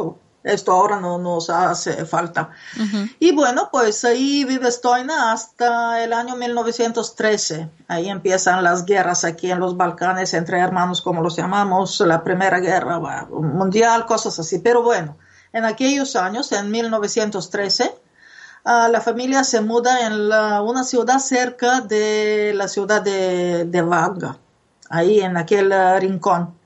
S4: Esto ahora no nos hace falta.
S2: Uh -huh.
S4: Y bueno, pues ahí vive Stoina hasta el año 1913. Ahí empiezan las guerras aquí en los Balcanes entre hermanos, como los llamamos, la Primera Guerra Mundial, cosas así. Pero bueno, en aquellos años, en 1913, Uh, la familia se muda en la, una ciudad cerca de la ciudad de, de Vanga, ahí en aquel uh, rincón.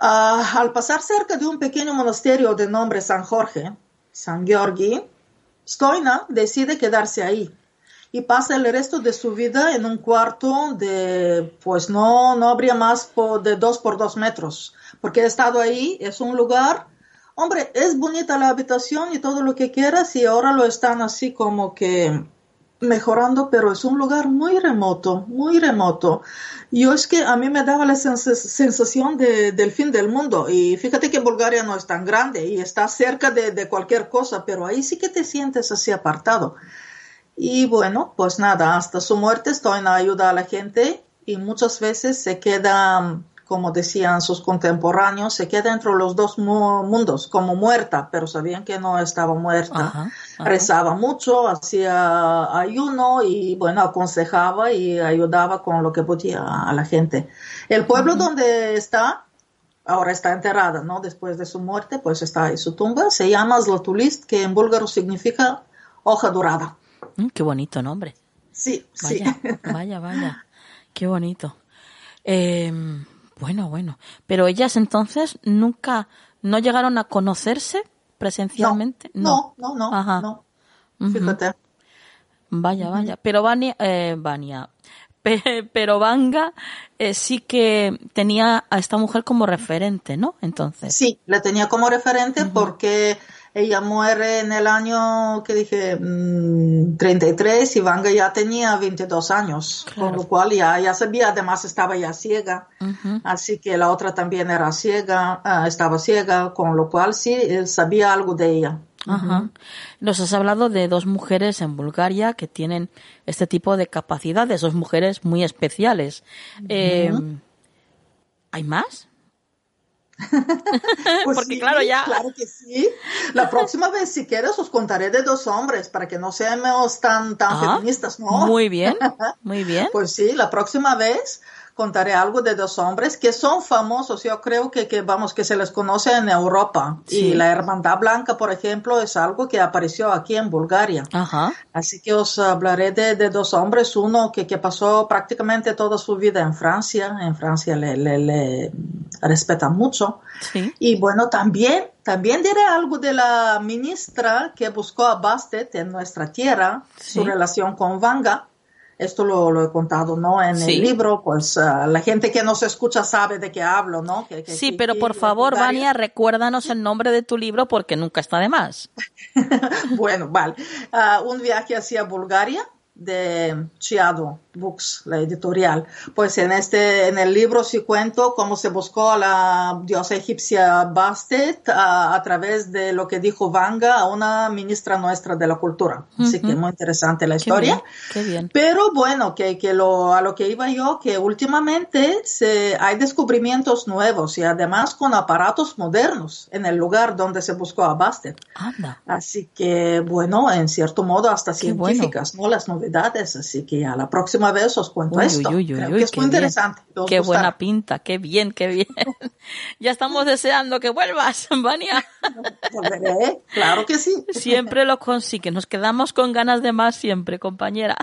S4: Uh, al pasar cerca de un pequeño monasterio de nombre San Jorge, San Georgi, Stoina decide quedarse ahí y pasa el resto de su vida en un cuarto de, pues no, no habría más de dos por dos metros, porque he estado ahí, es un lugar. Hombre, es bonita la habitación y todo lo que quieras y ahora lo están así como que mejorando, pero es un lugar muy remoto, muy remoto. Yo es que a mí me daba la sens sensación de, del fin del mundo y fíjate que Bulgaria no es tan grande y está cerca de, de cualquier cosa, pero ahí sí que te sientes así apartado. Y bueno, pues nada, hasta su muerte estoy en ayuda a la gente y muchas veces se queda como decían sus contemporáneos, se queda entre los dos mundos, como muerta, pero sabían que no estaba muerta.
S2: Ajá, ajá.
S4: Rezaba mucho, hacía ayuno y, bueno, aconsejaba y ayudaba con lo que podía a la gente. El pueblo donde está, ahora está enterrada, ¿no? Después de su muerte, pues está ahí su tumba, se llama Zlatulist, que en búlgaro significa hoja dorada.
S2: Mm, qué bonito nombre.
S4: Sí,
S2: vaya,
S4: sí.
S2: Vaya, vaya, qué bonito. Eh, bueno, bueno. Pero ellas entonces nunca, no llegaron a conocerse presencialmente.
S4: No, no, no, no. Ajá. no. Fíjate.
S2: Vaya, vaya. Pero Vania, eh, Vania, [laughs] pero Vanga eh, sí que tenía a esta mujer como referente, ¿no? Entonces.
S4: Sí, la tenía como referente uh -huh. porque ella muere en el año que dije mmm, 33 y Vanga ya tenía 22 años, claro. con lo cual ya, ya sabía, además estaba ya ciega, uh -huh. así que la otra también era ciega, uh, estaba ciega, con lo cual sí, él sabía algo de ella.
S2: Nos has hablado de dos mujeres en Bulgaria que tienen este tipo de capacidades, dos mujeres muy especiales. Eh, ¿Hay más?
S4: Pues
S2: Porque
S4: sí,
S2: claro, ya.
S4: Claro que sí. La próxima vez, si quieres, os contaré de dos hombres para que no seamos tan, tan
S2: ah,
S4: feministas, ¿no?
S2: Muy bien, [laughs] muy bien.
S4: pues sí, la próxima vez contaré algo de dos hombres que son famosos, yo creo que, que vamos, que se les conoce en Europa. Y la Hermandad Blanca, por ejemplo, es algo que apareció aquí en Bulgaria.
S2: Ajá.
S4: Así que os hablaré de, de dos hombres, uno que, que, pasó prácticamente toda su vida en Francia, en Francia le, le, le respetan mucho.
S2: Sí.
S4: Y bueno, también, también diré algo de la ministra que buscó a Bastet en nuestra tierra,
S2: Sí.
S4: su relación con Vanga. Esto lo, lo he contado, ¿no? En
S2: Sí.
S4: el libro, pues ah, la gente que nos escucha sabe de qué hablo, ¿no? Que- que-
S2: Sí,
S4: que-
S2: pero por favor, Vania, recuérdanos el nombre de tu libro porque nunca está de más. [laughs]
S4: Bueno, vale. Ah, un viaje hacia Bulgaria de Chiado Books, la editorial. Pues en este, en el libro sí cuento cómo se buscó a la diosa egipcia Bastet a, a través de lo que dijo Vanga a una ministra nuestra de la cultura. Así que muy interesante la
S2: Qué
S4: historia.
S2: bien, qué bien.
S4: Pero bueno, que, que lo, a lo que iba yo, que últimamente se, hay descubrimientos nuevos y además con aparatos modernos en el lugar donde se buscó a Bastet.
S2: Anda.
S4: Así que, bueno, en cierto modo hasta
S2: Qué bueno.
S4: científicas, ¿no? Las novedades. Así que a la próxima vez os cuento
S2: Uy,
S4: esto.
S2: uy, uy,
S4: Creo
S2: uy,
S4: que es
S2: qué
S4: muy interesante.
S2: Qué
S4: gustará.
S2: buena pinta, qué bien, qué bien. [laughs] ya estamos deseando que vuelvas, [laughs] Vania. [laughs]
S4: Volveré, claro que sí.
S2: Siempre lo consigues. Nos quedamos con ganas de más siempre, compañera.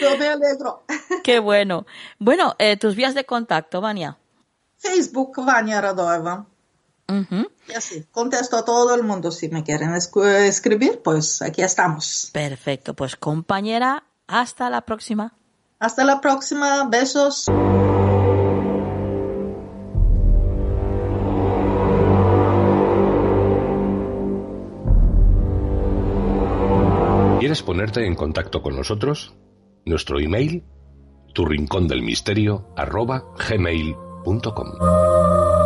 S4: Yo me alegro.
S2: Qué bueno. Bueno, eh, tus vías de contacto, Vania.
S4: Facebook, Vania Radova.
S2: Ujú.
S4: Y así, contesto a todo el mundo. Si me quieren escribir, pues aquí estamos.
S2: Perfecto, pues compañera, hasta la próxima.
S4: Hasta la próxima. Besos.
S3: ¿Quieres ponerte en contacto con nosotros? Nuestro email, tu rincón del misterio, arroba gmail.com.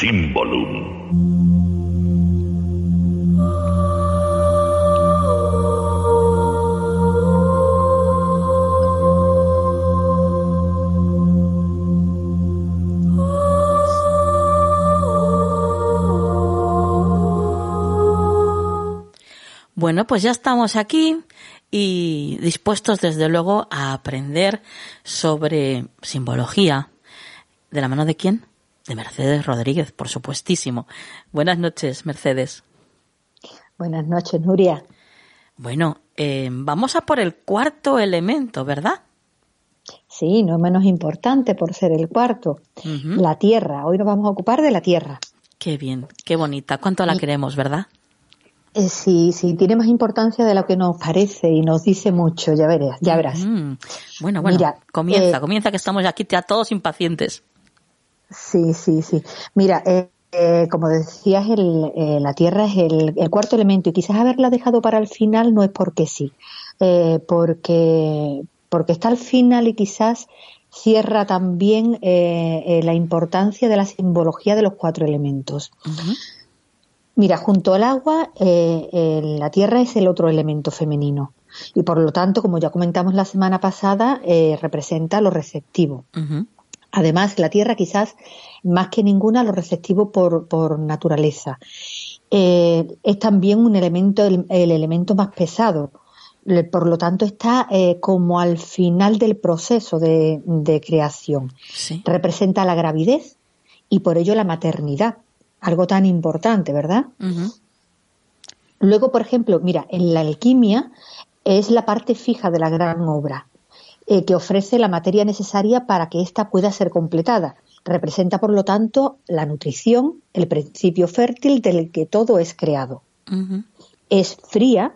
S5: Símbolo.
S2: Bueno, pues ya estamos aquí y dispuestos desde luego a aprender sobre simbología. ¿De la mano de quién? De Mercedes Rodríguez, por supuestísimo. Buenas noches, Mercedes.
S6: Buenas noches, Nuria.
S2: Bueno, eh, vamos a por el cuarto elemento, ¿verdad?
S6: Sí, no menos importante por ser el cuarto. La Tierra. Hoy nos vamos a ocupar de la Tierra.
S2: Qué bien, qué bonita. ¿Cuánto la queremos, verdad?
S6: Eh, sí, sí, tiene más importancia de lo que nos parece y nos dice mucho, ya verás, ya verás.
S2: Bueno, bueno,
S6: Mira,
S2: comienza,
S6: eh,
S2: comienza que estamos aquí ya todos impacientes.
S6: Sí, sí, sí. Mira, eh, eh, como decías, el, eh, la Tierra es el, el cuarto elemento y quizás haberla dejado para el final no es porque sí, eh, porque, porque está al final y quizás cierra también la importancia de la simbología de los cuatro elementos. Mira, junto al agua, la tierra es el otro elemento femenino y por lo tanto, como ya comentamos la semana pasada, representa lo receptivo. Además, la tierra quizás más que ninguna lo receptivo por, por naturaleza. Eh, es también un elemento, el, el elemento más pesado. Por lo tanto, está eh, como al final del proceso de, de creación.
S2: Sí.
S6: Representa la gravidez y por ello la maternidad. Algo tan importante, ¿verdad? Luego, por ejemplo, mira, en la alquimia es la parte fija de la gran obra, eh, que ofrece la materia necesaria para que ésta pueda ser completada. Representa, por lo tanto, la nutrición, el principio fértil del que todo es creado. Es fría,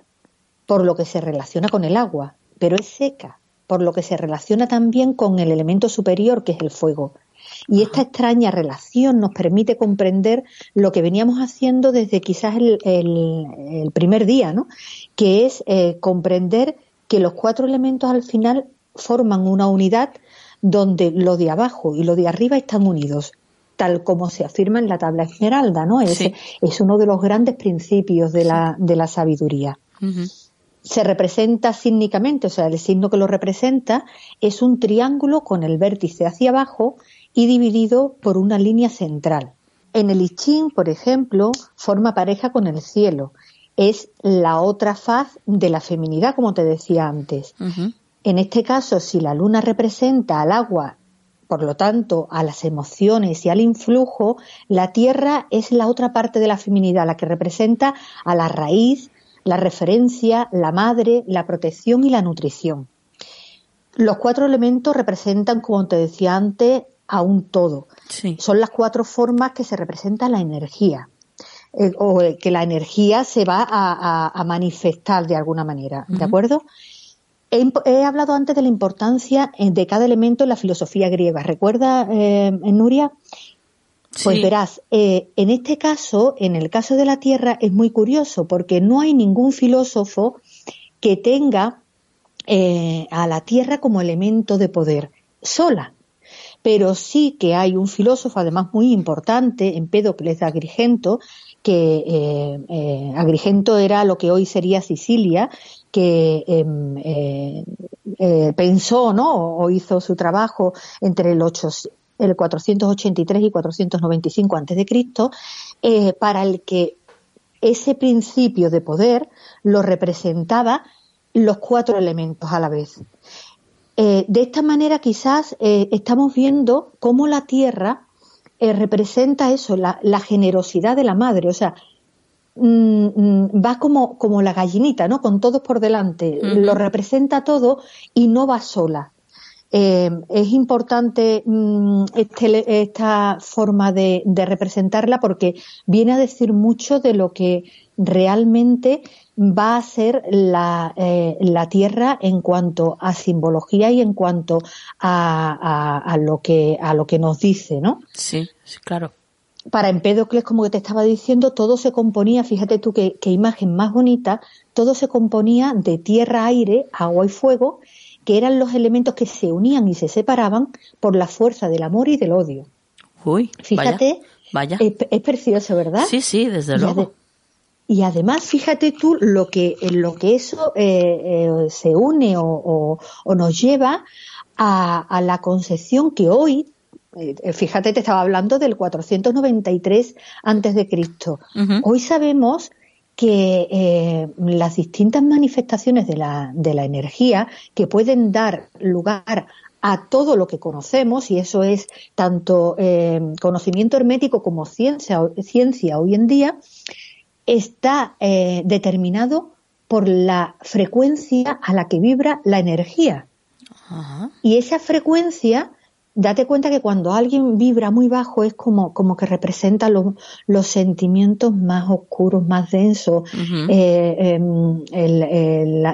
S6: por lo que se relaciona con el agua, pero es seca, por lo que se relaciona también con el elemento superior, que es el fuego. Y esta extraña relación nos permite comprender lo que veníamos haciendo desde quizás el, el- el primer día, ¿no? Que es eh, comprender que los cuatro elementos al final forman una unidad donde lo de abajo y lo de arriba están unidos, tal como se afirma en la tabla esmeralda, ¿no? Es,
S2: Sí.
S6: es uno de los grandes principios de la, de la sabiduría. Se representa sígnicamente, o sea, el signo que lo representa es un triángulo con el vértice hacia abajo y dividido por una línea central. En el I Ching, por ejemplo, forma pareja con el cielo. Es la otra faz de la feminidad, como te decía antes. En este caso, si la luna representa al agua, por lo tanto, a las emociones y al influjo, la tierra es la otra parte de la feminidad, la que representa a la raíz, la referencia, la madre, la protección y la nutrición. Los cuatro elementos representan, como te decía antes, a un todo. Son las cuatro formas que se representa la energía. Eh, o que la energía se va a, manifestar de alguna manera. ¿De acuerdo? He, hablado antes de la importancia eh, de cada elemento en la filosofía griega. ¿Recuerda, eh, Nuria? Pues verás, eh, en este caso, en el caso de la Tierra, es muy curioso porque no hay ningún filósofo que tenga eh, a la Tierra como elemento de poder sola. Pero sí que hay un filósofo, además muy importante, Empédocles de Agrigento, que eh, Agrigento era lo que hoy sería Sicilia, que em, pensó ¿no? o hizo su trabajo entre el 8, el 483 y 495 a.C., eh, para el que ese principio de poder lo representaba los cuatro elementos a la vez. Eh, de esta manera quizás eh, estamos viendo cómo la tierra eh, representa eso, la, generosidad de la madre, o sea, mm, mm, va como, como la gallinita, ¿no? Con todos por delante, lo representa todo y no va sola. Eh, es importante mm, este, esta forma de, representarla porque viene a decir mucho de lo que realmente va a ser la, eh, Tierra en cuanto a simbología y en cuanto a, lo que a lo que nos dice, ¿no?
S2: Sí, sí, claro.
S6: Para Empédocles, como te estaba diciendo, todo se componía, fíjate tú qué imagen más bonita, todo se componía de tierra, aire, agua y fuego, que eran los elementos que se unían y se separaban por la fuerza del amor y del odio.
S2: Uy,
S6: fíjate,
S2: vaya,
S6: Es, precioso, ¿verdad?
S2: Sí, sí, desde luego.
S6: Y además, fíjate tú lo que, en lo que eso eh, eh, se une o, nos lleva a, la concepción que hoy, eh, fíjate, te estaba hablando del 493 antes de Cristo. Hoy sabemos que eh, las distintas manifestaciones de la, de la energía que pueden dar lugar a todo lo que conocemos, y eso es tanto eh, conocimiento hermético como ciencia, ciencia hoy en día, está eh, determinado por la frecuencia a la que vibra la energía. Y esa frecuencia date cuenta que cuando alguien vibra muy bajo es como, como que representa los sentimientos más oscuros, más densos, eh, em,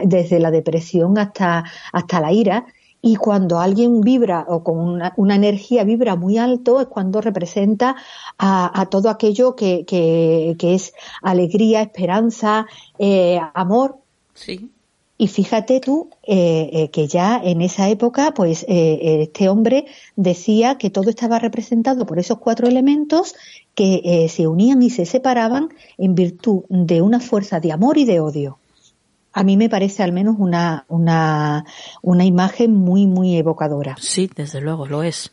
S6: desde la depresión hasta, hasta la ira. Y cuando alguien vibra o con una, una energía vibra muy alto es cuando representa a, a todo aquello que, que, que, es alegría, esperanza, eh, amor.
S2: Sí.
S6: Y fíjate tú eh, eh, que ya en esa época, pues eh, este hombre decía que todo estaba representado por esos cuatro elementos que se unían y se separaban en virtud de una fuerza de amor y de odio. A mí me parece al menos una, una, una imagen muy, muy evocadora.
S2: Sí, desde luego, lo es.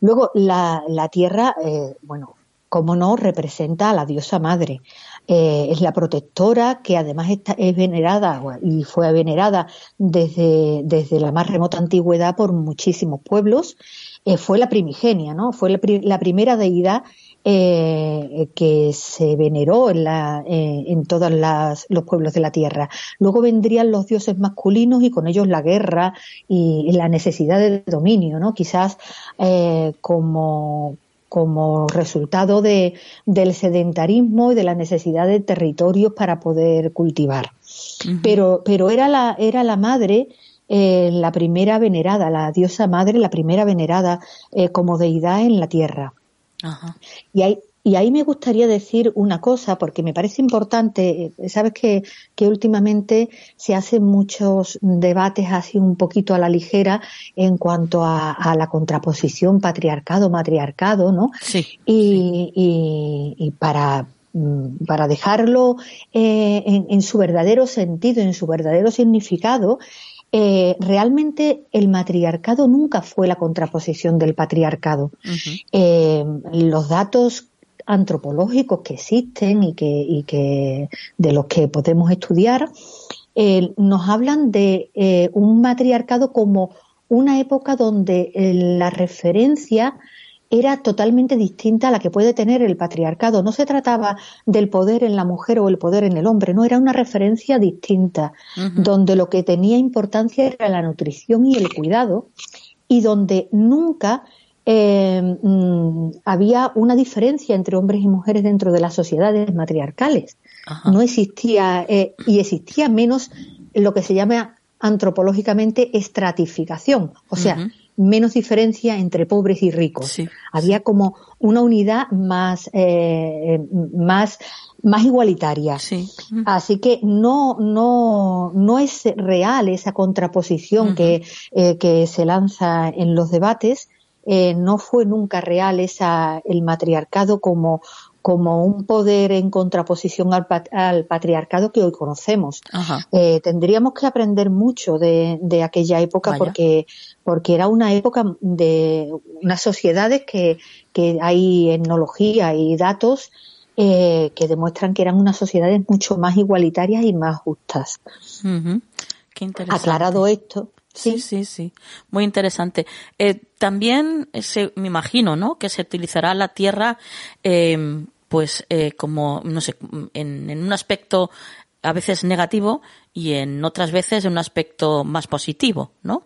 S6: Luego, la, la tierra, bueno, como no, representa a la diosa madre. Eh, es la protectora que además es venerada y fue venerada desde, desde la más remota antigüedad por muchísimos pueblos. Eh, fue la primigenia, ¿no? Fue la, primera deidad eh, que se veneró en, la, en todos los pueblos de la tierra. Luego vendrían los dioses masculinos y con ellos la guerra y, la necesidad de dominio, ¿no? Quizás como, como resultado de, del sedentarismo y de la necesidad de territorios para poder cultivar. Pero, pero era la, era la madre eh, la primera venerada, la diosa madre, la primera venerada eh, como deidad en la tierra. Y hay, y ahí me gustaría decir una cosa, porque me parece importante, eh, sabes que, que últimamente se hacen muchos debates así un poquito a la ligera en cuanto a, la contraposición patriarcado-matriarcado, ¿no?
S2: Sí.
S6: Y, y, para, mm, para dejarlo eh, en, su verdadero sentido, en su verdadero significado, eh, realmente el matriarcado nunca fue la contraposición del patriarcado. los datos antropológicos que existen y que, y que de los que podemos estudiar nos hablan de un matriarcado como una época donde la referencia era totalmente distinta a la que puede tener el patriarcado. No se trataba del poder en la mujer o el poder en el hombre, no, era una referencia distinta, donde lo que tenía importancia era la nutrición y el cuidado, y donde nunca eh, mm, había una diferencia entre hombres y mujeres dentro de las sociedades matriarcales. No existía, eh, y existía menos lo que se llama antropológicamente estratificación, o sea, menos diferencia entre pobres y ricos. Había como una unidad más, eh, más, más igualitaria. Así que no, no, no es real esa contraposición que, eh, que se lanza en los debates. Eh, no fue nunca real esa, el matriarcado como, como un poder en contraposición al, patriarcado que hoy conocemos. Eh, tendríamos que aprender mucho de, aquella época porque, porque era una época de unas sociedades que, que hay etnología y datos eh, que demuestran que eran unas sociedades mucho más igualitarias y más justas.
S2: Qué interesante.
S6: Aclarado esto,
S2: Sí, sí, sí. Muy interesante. Eh, también se, me imagino, ¿no? Que se utilizará la tierra eh, pues eh, como, no sé, en, en un aspecto a veces negativo y en otras veces en un aspecto más positivo, ¿no?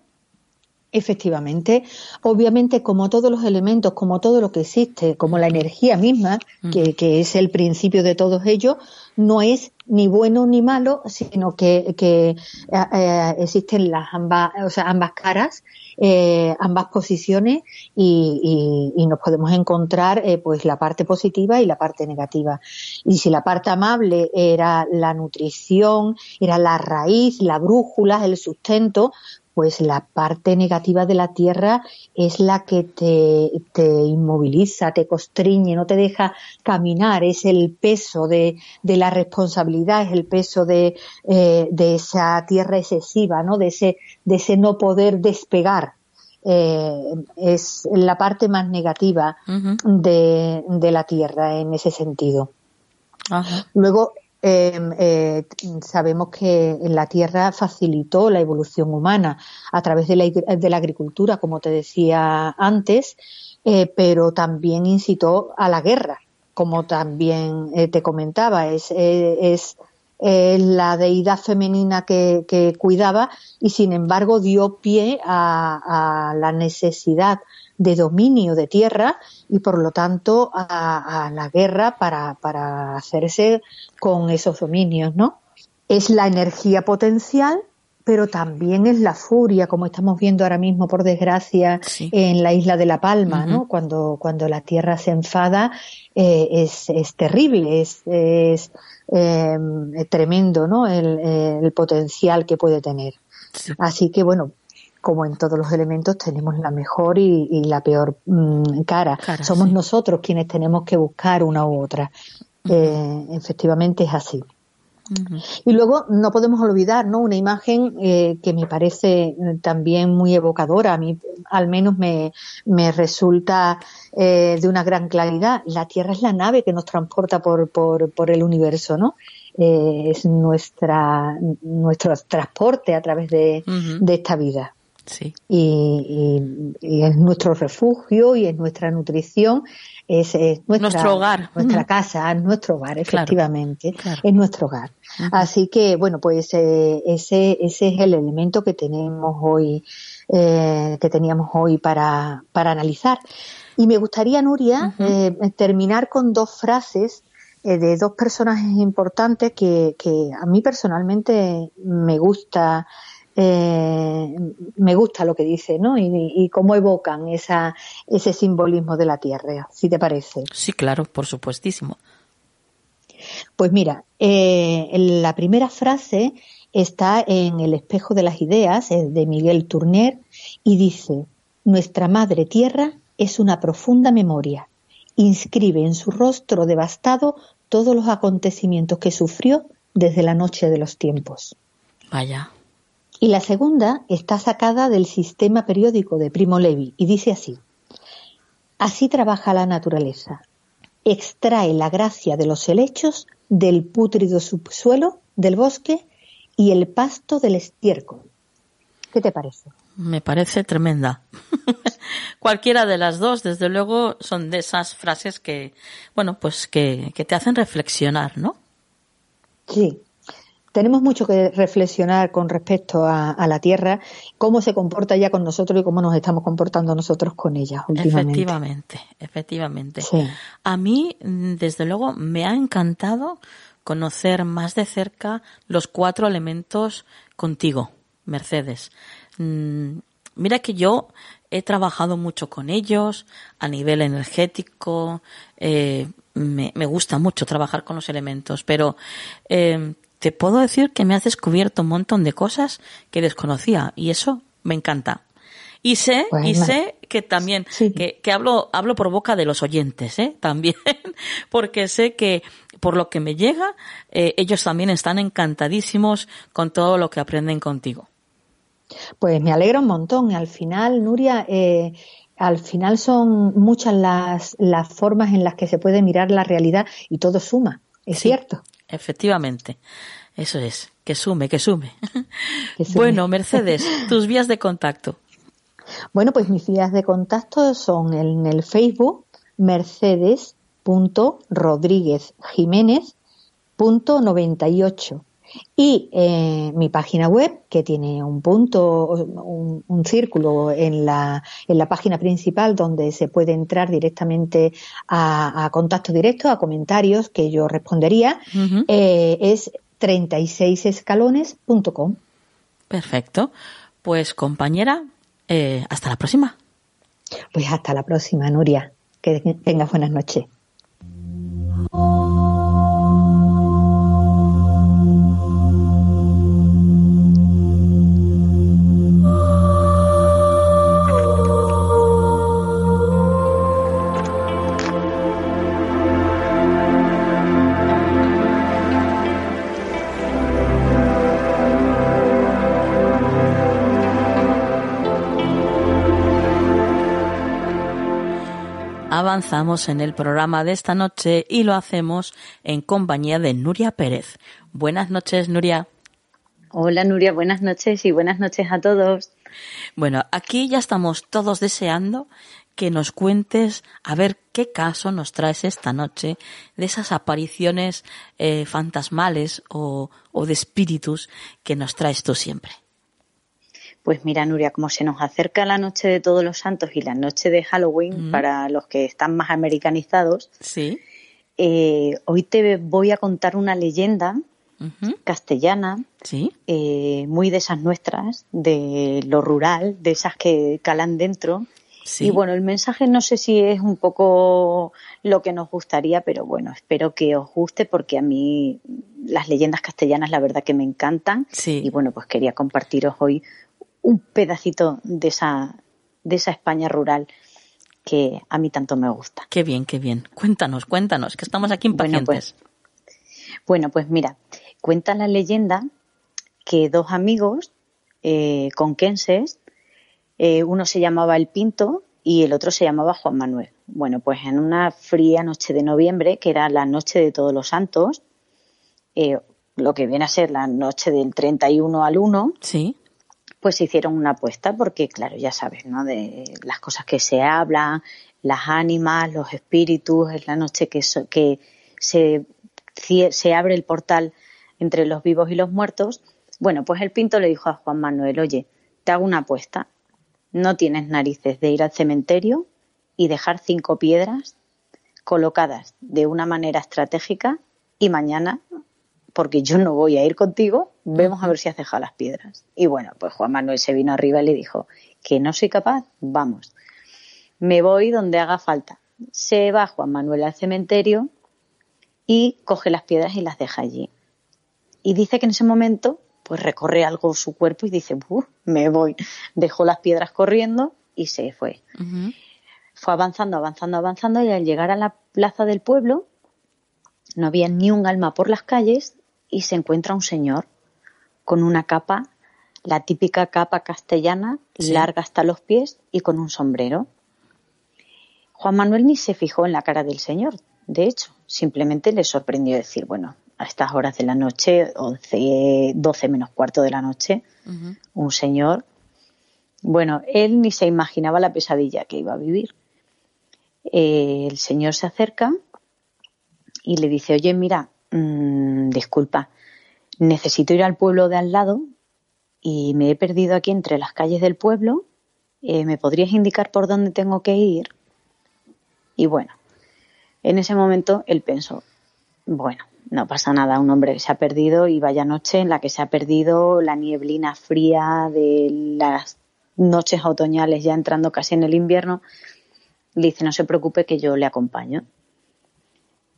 S6: Efectivamente, obviamente como todos los elementos, como todo lo que existe, como la energía misma, que, que, es el principio de todos ellos, no es ni bueno ni malo, sino que, que eh, eh, existen las ambas, o sea, ambas caras, eh, ambas posiciones y, y, nos podemos encontrar eh, pues la parte positiva y la parte negativa. Y si la parte amable era la nutrición, era la raíz, la brújula, el sustento, pues la parte negativa de la tierra es la que te, te inmoviliza, te constriñe, no te deja caminar, es el peso de, de la responsabilidad, es el peso de, eh, de esa tierra excesiva, ¿no? de, ese, de ese no poder despegar. Eh, es la parte más negativa de, de la tierra en ese sentido. Luego, Em, eh, sabemos que la Tierra facilitó la evolución humana a través de la, agricultura, como te decía antes, eh, pero también incitó a la guerra, como también eh, te comentaba. Es la deidad femenina que, cuidaba y, sin embargo, dio pie a la necesidad de dominio de tierra y por lo tanto a, la guerra para, para hacerse con esos dominios, ¿no? Es la energía potencial pero también es la furia, como estamos viendo ahora mismo, por desgracia, en la isla de La Palma, ¿no? Cuando, cuando la tierra se enfada, eh, es, es, terrible, es, es em, tremendo, ¿no? El, el, potencial que puede tener. Así que, bueno, como en todos los elementos, tenemos la mejor y, la peor mm, cara. Somos nosotros quienes tenemos que buscar una u otra. Eh, efectivamente es así. Y luego no podemos olvidar ¿no? una imagen eh, que me parece también muy evocadora, a mí al menos me, me resulta eh, de una gran claridad. La Tierra es la nave que nos transporta por, por, por el universo, ¿no? es nuestra, nuestro transporte a través de, de esta vida. Y, es nuestro refugio y es nuestra nutrición, es,
S2: nuestro hogar,
S6: nuestra casa, es nuestro hogar, efectivamente, es nuestro hogar. Así que, bueno, pues eh, ese, ese es el elemento que tenemos hoy, eh, que teníamos hoy para, para analizar. Y me gustaría, Nuria, eh, terminar con dos frases de dos personajes importantes que, que a mí personalmente me gusta eh, me gusta lo que dice, ¿no? Y, cómo evocan esa, ese simbolismo de la tierra, si te parece.
S2: Sí, claro, por supuestísimo.
S6: Pues mira, eh, la primera frase está en El espejo de las ideas, es de Miguel Turner, y dice, Nuestra madre tierra es una profunda memoria. Inscribe en su rostro devastado todos los acontecimientos que sufrió desde la noche de los tiempos.
S2: Vaya.
S6: Y la segunda está sacada del sistema periódico de Primo Levi y dice así. Así trabaja la naturaleza. Extrae la gracia de los helechos del pútrido subsuelo del bosque y el pasto del estiércol. ¿Qué te parece?
S2: Me parece tremenda. [laughs] Cualquiera de las dos, desde luego, son de esas frases que, bueno, pues que, que te hacen reflexionar, ¿no?
S6: Sí, tenemos mucho que reflexionar con respecto a, la Tierra, cómo se comporta ya con nosotros y cómo nos estamos comportando nosotros con ella últimamente.
S2: Efectivamente, efectivamente. A mí, desde luego, me ha encantado conocer más de cerca los cuatro elementos contigo, Mercedes. Mm, mira que yo he trabajado mucho con ellos a nivel energético. Eh, me, gusta mucho trabajar con los elementos, pero eh, te puedo decir que me has descubierto un montón de cosas que desconocía y eso me encanta. Y sé, y sé que también, que, que, hablo, hablo por boca de los oyentes, ¿eh? [laughs] También, porque sé que por lo que me llega, eh, ellos también están encantadísimos con todo lo que aprenden contigo.
S6: Pues me alegra un montón. Al final, Nuria, eh, al final son muchas las, las formas en las que se puede mirar la realidad y todo suma. Es cierto.
S2: Efectivamente. Eso es. Que sume, que sume. [laughs] Bueno, Mercedes, tus vías de contacto.
S6: Bueno, pues mis vías de contacto son en el Facebook mercedes.rodríguez y eh, mi página web que tiene un punto, un, círculo en la, en la página principal donde se puede entrar directamente a, contacto directo, a comentarios que yo respondería, eh, es 36escalones.com.
S2: Perfecto. Pues compañera, eh, hasta la próxima.
S6: Pues hasta la próxima, Nuria. Que tengas buenas noches.
S2: Avanzamos en el programa de esta noche y lo hacemos en compañía de Nuria Pérez. Buenas noches, Nuria.
S7: Hola, Nuria, buenas noches y buenas noches a todos.
S2: Bueno, aquí ya estamos todos deseando que nos cuentes a ver qué caso nos traes esta noche de esas apariciones eh, fantasmales o de espíritus que nos traes tú siempre.
S7: Pues mira, Nuria, como se nos acerca la noche de Todos los Santos y la noche de Halloween, para los que están más americanizados,
S2: sí.
S7: Eh, hoy te voy a contar una leyenda castellana,
S2: ¿Sí?
S7: Eh, muy de esas nuestras, de lo rural, de esas que calan dentro. Y bueno, el mensaje no sé si es un poco lo que nos gustaría, pero bueno, espero que os guste porque a mí las leyendas castellanas la verdad que me encantan.
S2: Sí.
S7: Y bueno, pues quería compartiros hoy un pedacito de esa, de esa España rural que a mí tanto me gusta.
S2: Qué bien, qué bien. Cuéntanos, cuéntanos, que estamos aquí impacientes.
S7: Bueno, pues, bueno, pues mira, cuenta la leyenda que dos amigos eh, conquenses, eh, uno se llamaba El Pinto y el otro se llamaba Juan Manuel. Bueno, pues en una fría noche de noviembre, que era la noche de todos los santos, eh, lo que viene a ser la noche del 31 al 1,
S2: sí
S7: pues hicieron una apuesta porque, claro, ya sabes, ¿no? De las cosas que se hablan, las ánimas, los espíritus, es la noche que, que se, se abre el portal entre los vivos y los muertos. Bueno, pues el pinto le dijo a Juan Manuel, oye, te hago una apuesta. No tienes narices de ir al cementerio y dejar cinco piedras colocadas de una manera estratégica y mañana porque yo no voy a ir contigo, vemos a ver si has dejado las piedras. Y bueno, pues Juan Manuel se vino arriba y le dijo, que no soy capaz, vamos. Me voy donde haga falta. Se va Juan Manuel al cementerio y coge las piedras y las deja allí. Y dice que en ese momento, pues recorre algo su cuerpo y dice, me voy. Dejó las piedras corriendo y se fue. Fue avanzando, avanzando, avanzando y al llegar a la plaza del pueblo, no había ni un alma por las calles y se encuentra un señor con una capa, la típica capa castellana, larga hasta los pies y con un sombrero. Juan Manuel ni se fijó en la cara del señor, de hecho, simplemente le sorprendió decir, bueno, a estas horas de la noche, 11, 12 menos cuarto de la noche, un señor. Bueno, él ni se imaginaba la pesadilla que iba a vivir. Eh, el señor se acerca y le dice, oye, mira, mm, disculpa, necesito ir al pueblo de al lado y me he perdido aquí entre las calles del pueblo. Eh, ¿Me podrías indicar por dónde tengo que ir? Y bueno, en ese momento él pensó, bueno, no pasa nada, un hombre se ha perdido y vaya noche en la que se ha perdido la nieblina fría de las noches otoñales ya entrando casi en el invierno, le dice no se preocupe que yo le acompaño.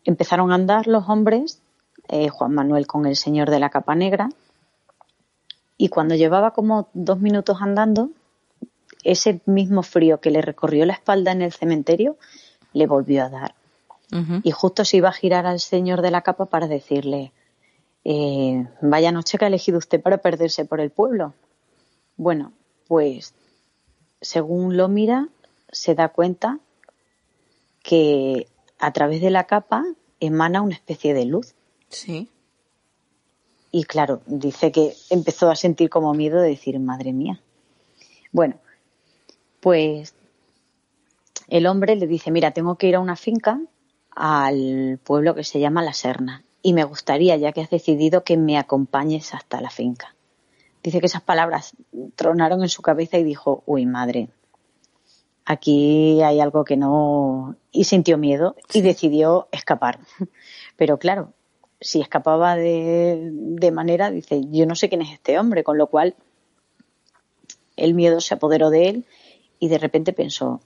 S7: Empezaron a andar los hombres, eh, Juan Manuel con el señor de la capa negra, y cuando llevaba como dos minutos andando, ese mismo frío que le recorrió la espalda en el cementerio le volvió a dar. Y justo se iba a girar al señor de la capa para decirle, eh, vaya noche que ha elegido usted para perderse por el pueblo. Bueno, pues según lo mira, se da cuenta que a través de la capa emana una especie de luz.
S2: Sí.
S7: Y claro, dice que empezó a sentir como miedo de decir, madre mía. Bueno, pues el hombre le dice, mira, tengo que ir a una finca al pueblo que se llama La Serna y me gustaría, ya que has decidido, que me acompañes hasta la finca. Dice que esas palabras tronaron en su cabeza y dijo, uy, madre, aquí hay algo que no... y sintió miedo y decidió escapar. Pero claro, si escapaba de, de manera, dice, yo no sé quién es este hombre, con lo cual el miedo se apoderó de él y de repente pensó,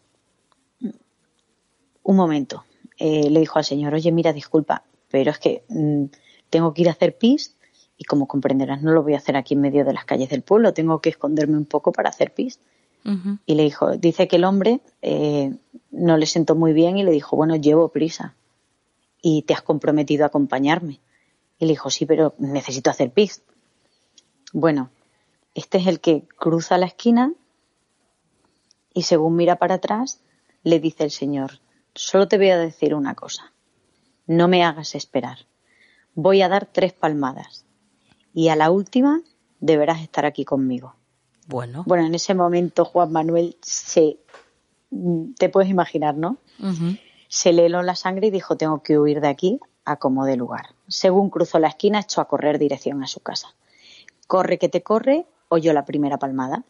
S7: un momento, eh, le dijo al señor, oye, mira, disculpa, pero es que mm, tengo que ir a hacer pis y como comprenderás no lo voy a hacer aquí en medio de las calles del pueblo, tengo que esconderme un poco para hacer pis. Y le dijo, dice que el hombre eh, no le sentó muy bien y le dijo, bueno, llevo prisa y te has comprometido a acompañarme. Y le dijo, sí, pero necesito hacer pis. Bueno, este es el que cruza la esquina y según mira para atrás, le dice el Señor, Solo te voy a decir una cosa. No me hagas esperar. Voy a dar tres palmadas. Y a la última deberás estar aquí conmigo.
S2: Bueno.
S7: Bueno, en ese momento Juan Manuel se... Te puedes imaginar, ¿no? Se le heló la sangre y dijo, tengo que huir de aquí a como de lugar. Según cruzó la esquina, echó a correr dirección a su casa. Corre que te corre, oyó la primera palmada.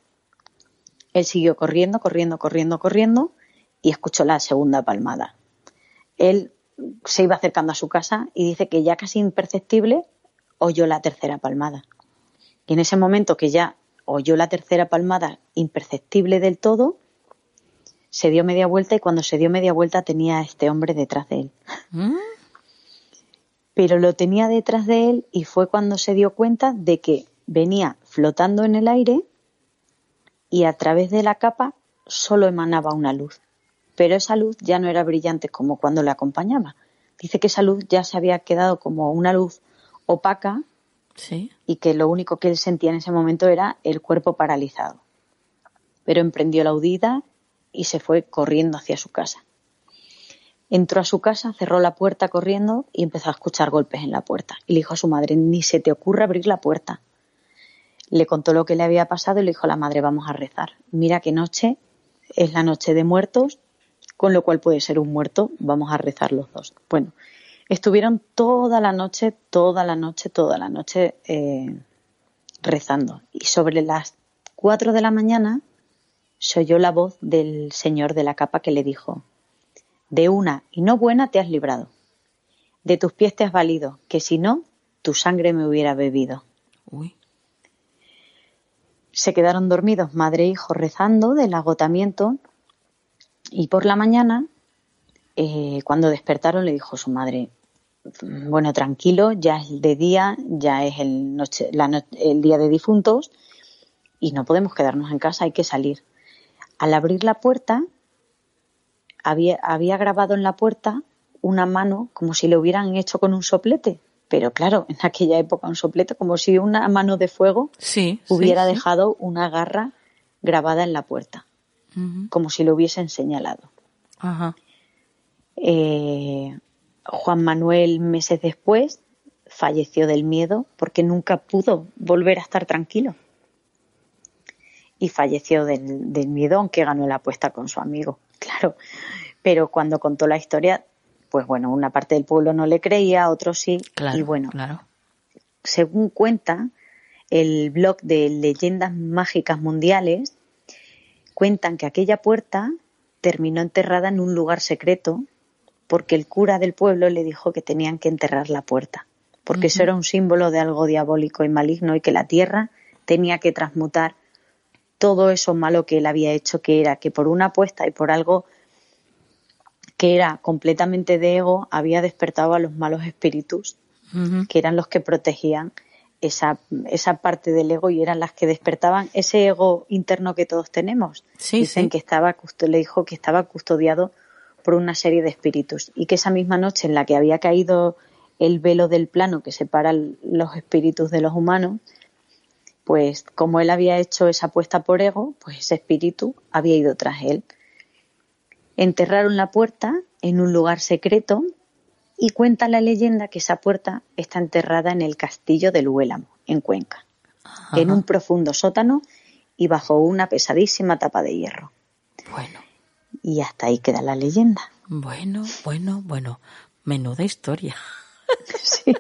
S7: Él siguió corriendo, corriendo, corriendo, corriendo y escuchó la segunda palmada. Él se iba acercando a su casa y dice que ya casi imperceptible oyó la tercera palmada. Y en ese momento que ya oyó la tercera palmada imperceptible del todo, se dio media vuelta y cuando se dio media vuelta tenía a este hombre detrás de él. ¿Mm? Pero lo tenía detrás de él y fue cuando se dio cuenta de que venía flotando en el aire y a través de la capa solo emanaba una luz pero esa luz ya no era brillante como cuando le acompañaba. Dice que esa luz ya se había quedado como una luz opaca y que lo único que él sentía en ese momento era el cuerpo paralizado. Pero emprendió la huida y se fue corriendo hacia su casa. Entró a su casa, cerró la puerta corriendo y empezó a escuchar golpes en la puerta. Y le dijo a su madre, ni se te ocurra abrir la puerta. Le contó lo que le había pasado y le dijo a la madre, vamos a rezar. Mira qué noche, es la noche de muertos con lo cual puede ser un muerto, vamos a rezar los dos. Bueno, estuvieron toda la noche, toda la noche, toda la noche eh, rezando. Y sobre las cuatro de la mañana se oyó la voz del señor de la capa que le dijo, de una y no buena te has librado, de tus pies te has valido, que si no, tu sangre me hubiera bebido. Se quedaron dormidos madre e hijo rezando del agotamiento y por la mañana, eh, cuando despertaron, le dijo su madre, bueno, tranquilo, ya es de día, ya es el, noche, el día de difuntos y no podemos quedarnos en casa, hay que salir. Al abrir la puerta, había, había grabado en la puerta una mano como si le hubieran hecho con un soplete. Pero claro, en aquella época un soplete, como si una mano de fuego
S2: Sí.
S7: hubiera
S2: sí, sí.
S7: dejado una garra grabada en la puerta, como si lo hubiesen señalado.
S2: Ajá.
S7: Eh, Juan Manuel, meses después, falleció del miedo porque nunca pudo volver a estar tranquilo. Y falleció del, del miedo, aunque ganó la apuesta con su amigo, [laughs] claro. Pero cuando contó la historia, pues bueno, una parte del pueblo no le creía, otros sí.
S2: Claro.
S7: y bueno,
S2: Claro.
S7: según cuenta el blog de Leyendas Mágicas Mundiales, cuentan que aquella puerta terminó enterrada en un lugar secreto porque el cura del pueblo le dijo que tenían que enterrar la puerta, porque eso era un símbolo de algo diabólico y maligno y que la tierra tenía que transmutar todo eso malo que él había hecho, que era que por una apuesta y por algo que era completamente de ego, había despertado a los malos espíritus que eran los que protegían esa, esa parte del ego y eran las que despertaban ese ego interno que todos tenemos.
S2: Sí,
S7: Dicen
S2: sí.
S7: que estaba le dijo que estaba custodiado por una serie de espíritus y que esa misma noche en la que había caído el velo del plano que separa los espíritus de los humanos, pues como él había hecho esa apuesta por ego, pues ese espíritu había ido tras él. Enterraron la puerta en un lugar secreto y cuenta la leyenda que esa puerta está enterrada en el castillo del Huélamo, en Cuenca, en un profundo sótano y bajo una pesadísima tapa de hierro.
S2: Bueno,
S7: Y hasta ahí queda la leyenda.
S2: bueno, bueno, bueno. Menuda historia. [laughs]
S7: Sí.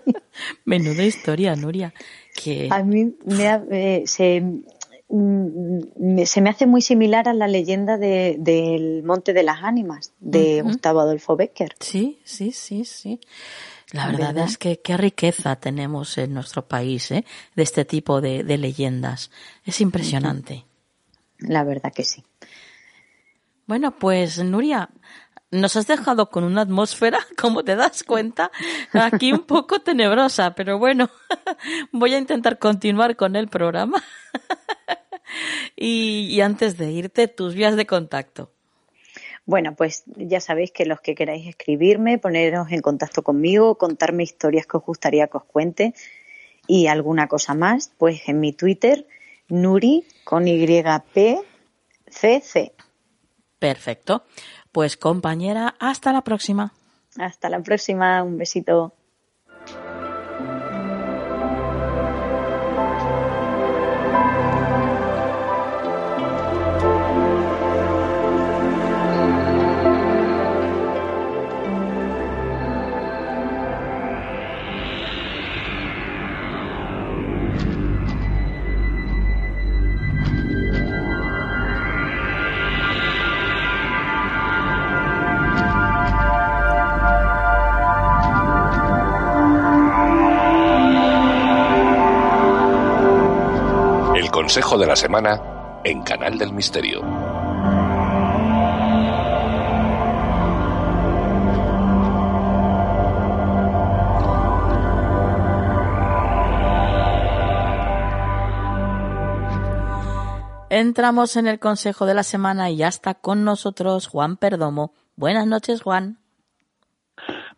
S2: Menuda historia, Nuria. Que
S7: A mí me ha- eh, se, mm, me- se me hace muy similar a la leyenda de- del Monte de las Ánimas de. Gustavo Adolfo Becker.
S2: sí, sí, sí, sí. La verdad,
S7: ¿Verdad?
S2: es que qué riqueza tenemos en nuestro país, ¿eh? De este tipo de, de leyendas. Es impresionante.
S7: La verdad que sí.
S2: Bueno, pues Nuria, nos has dejado con una atmósfera, [laughs] como te das cuenta, aquí un poco tenebrosa, pero bueno, [laughs] voy a intentar continuar con el programa. [laughs] y, antes de irte, tus vías de contacto.
S7: Bueno, pues ya sabéis que los que queráis escribirme, poneros en contacto conmigo, contarme historias que os gustaría que os cuente y alguna cosa más, pues en mi Twitter, Nuri con YPCC.
S2: Perfecto. Pues compañera, hasta la próxima.
S7: Hasta la próxima, un besito.
S3: Consejo de la semana en Canal del Misterio.
S2: Entramos en el consejo de la semana y ya está con nosotros Juan Perdomo. Buenas noches, Juan.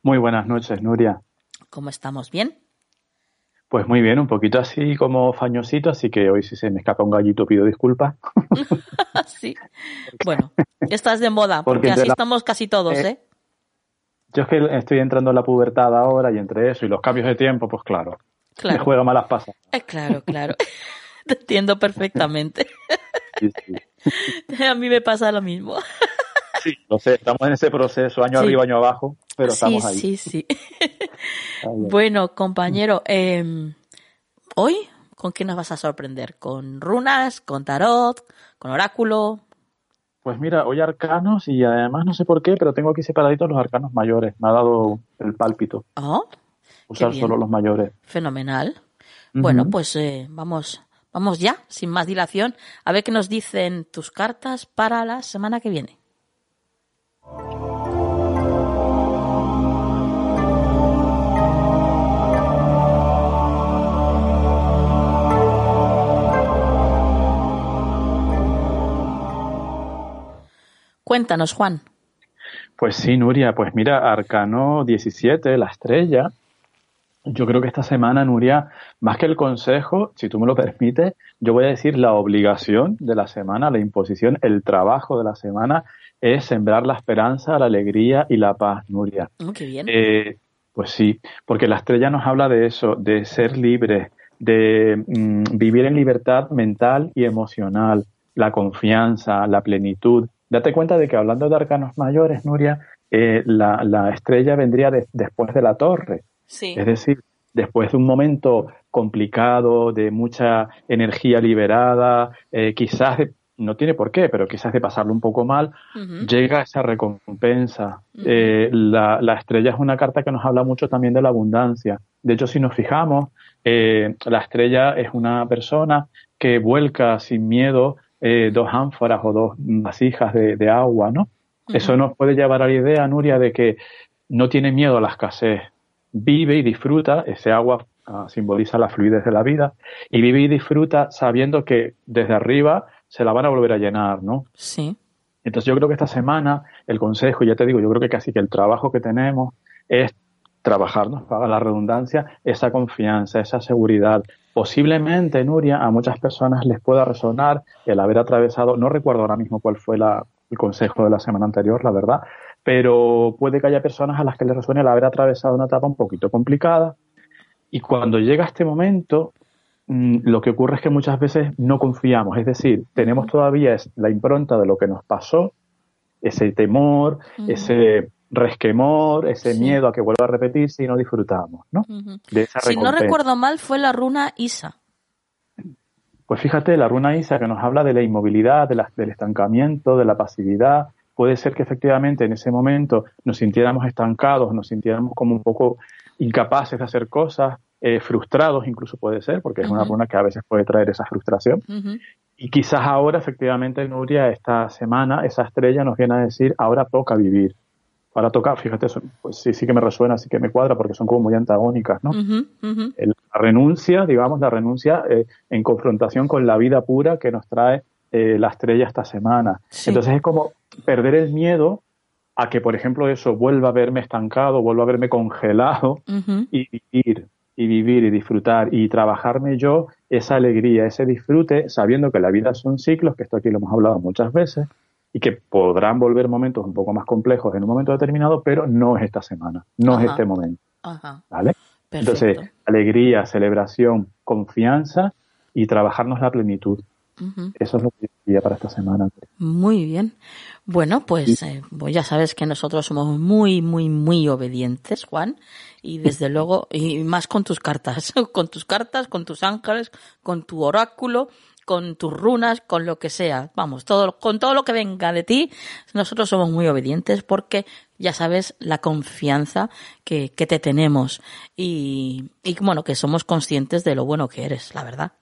S8: Muy buenas noches, Nuria.
S2: ¿Cómo estamos? ¿Bien?
S8: Pues muy bien, un poquito así como fañosito, así que hoy si se me escapa un gallito pido disculpas. [laughs]
S2: sí. Bueno, estás de moda, porque,
S8: Porque
S2: así
S8: la-
S2: estamos casi todos,
S8: Eh,
S2: ¿eh?
S8: Yo es que estoy entrando en la pubertad ahora y entre eso y los cambios de tiempo, pues claro, me
S2: Claro.
S8: juega malas pasas.
S2: Eh, claro, claro. [laughs] Te entiendo perfectamente.
S8: Sí, sí. [laughs]
S2: A mí me pasa lo mismo.
S8: Sí, lo sé, estamos en ese proceso, año
S2: Sí.
S8: arriba, año abajo, pero
S2: sí,
S8: estamos ahí.
S2: sí, sí. Bueno, compañero, eh, hoy, ¿con qué nos vas a sorprender? ¿Con runas? ¿Con tarot? ¿Con oráculo?
S8: Pues mira, hoy arcanos y además no sé por qué, pero tengo aquí separaditos los arcanos mayores. Me ha dado el pálpito
S2: Oh,
S8: usar solo los mayores.
S2: fenomenal. Bueno, pues eh, vamos, vamos ya, sin más dilación, a ver qué nos dicen tus cartas para la semana que viene. Cuéntanos, Juan.
S8: Pues sí, Nuria, pues mira, Arcano 17, la estrella. Yo creo que esta semana, Nuria, más que el consejo, si tú me lo permites, yo voy a decir la obligación de la semana, la imposición, el trabajo de la semana es sembrar la esperanza, la alegría y la paz, Nuria.
S2: Oh, qué bien.
S8: Eh, pues sí, porque la estrella nos habla de eso, de ser libres, de mm, vivir en libertad mental y emocional, la confianza, la plenitud. Date cuenta de que hablando de arcanos mayores, Nuria, eh, la, la, estrella vendría de, después de la torre.
S2: Sí.
S8: Es decir, después de un momento complicado, de mucha energía liberada, eh, quizás de, no tiene por qué, pero quizás de pasarlo un poco mal, uh -huh. llega esa recompensa. Uh -huh. eh, la, la, estrella es una carta que nos habla mucho también de la abundancia. De hecho, si nos fijamos, eh, la estrella es una persona que vuelca sin miedo eh, dos ánforas o dos vasijas de, de agua, ¿no? Uh -huh. Eso nos puede llevar a la idea, Nuria, de que no tiene miedo a la escasez. Vive y disfruta, ese agua uh, simboliza la fluidez de la vida, y vive y disfruta sabiendo que desde arriba se la van a volver a llenar, ¿no?
S2: Sí.
S8: Entonces yo creo que esta semana el consejo, ya te digo, yo creo que casi que el trabajo que tenemos es trabajarnos, para la redundancia, esa confianza, esa seguridad. Posiblemente, Nuria, a muchas personas les pueda resonar el haber atravesado, no recuerdo ahora mismo cuál fue la, el consejo de la semana anterior, la verdad, pero puede que haya personas a las que les resuene el haber atravesado una etapa un poquito complicada y cuando llega este momento Mm, lo que ocurre es que muchas veces no confiamos, es decir, tenemos todavía la impronta de lo que nos pasó, ese temor, uh -huh. ese resquemor, ese sí. miedo a que vuelva a repetirse y no disfrutamos, ¿no? Uh
S2: -huh. De esa si no recuerdo mal, fue la runa Isa.
S8: Pues fíjate, la runa Isa que nos habla de la inmovilidad, de la, del estancamiento, de la pasividad. Puede ser que efectivamente en ese momento nos sintiéramos estancados, nos sintiéramos como un poco incapaces de hacer cosas, eh, frustrados incluso puede ser, porque es uh -huh. una runa que a veces puede traer esa frustración. Uh -huh. Y quizás ahora, efectivamente, Nuria, esta semana, esa estrella nos viene a decir, ahora toca vivir. Ahora toca, fíjate, eso, pues sí, sí que me resuena, sí que me cuadra, porque son como muy antagónicas, ¿no? Uh -huh. La renuncia, digamos, la renuncia eh, en confrontación con la vida pura que nos trae eh, la estrella esta semana. Sí. Entonces es como perder el miedo a que, por ejemplo, eso vuelva a verme estancado, vuelva a verme congelado y vivir y vivir y disfrutar y trabajarme yo esa alegría, ese disfrute, sabiendo que la vida son ciclos, que esto aquí lo hemos hablado muchas veces, y que podrán volver momentos un poco más complejos en un momento determinado, pero no es esta semana, no Ajá. es este momento.
S2: Ajá.
S8: ¿Vale? Entonces, alegría, celebración, confianza y trabajarnos la plenitud. Uh -huh. Eso es lo que diría para esta semana.
S2: Muy bien. Bueno, pues, sí. eh, pues ya sabes que nosotros somos muy, muy, muy obedientes, Juan, y desde luego, y más con tus cartas, [laughs] con tus cartas, con tus ángeles, con tu oráculo, con tus runas, con lo que sea, vamos, todo, con todo lo que venga de ti, nosotros somos muy obedientes porque ya sabes la confianza que, que te tenemos y, y bueno, que somos conscientes de lo bueno que eres, la verdad.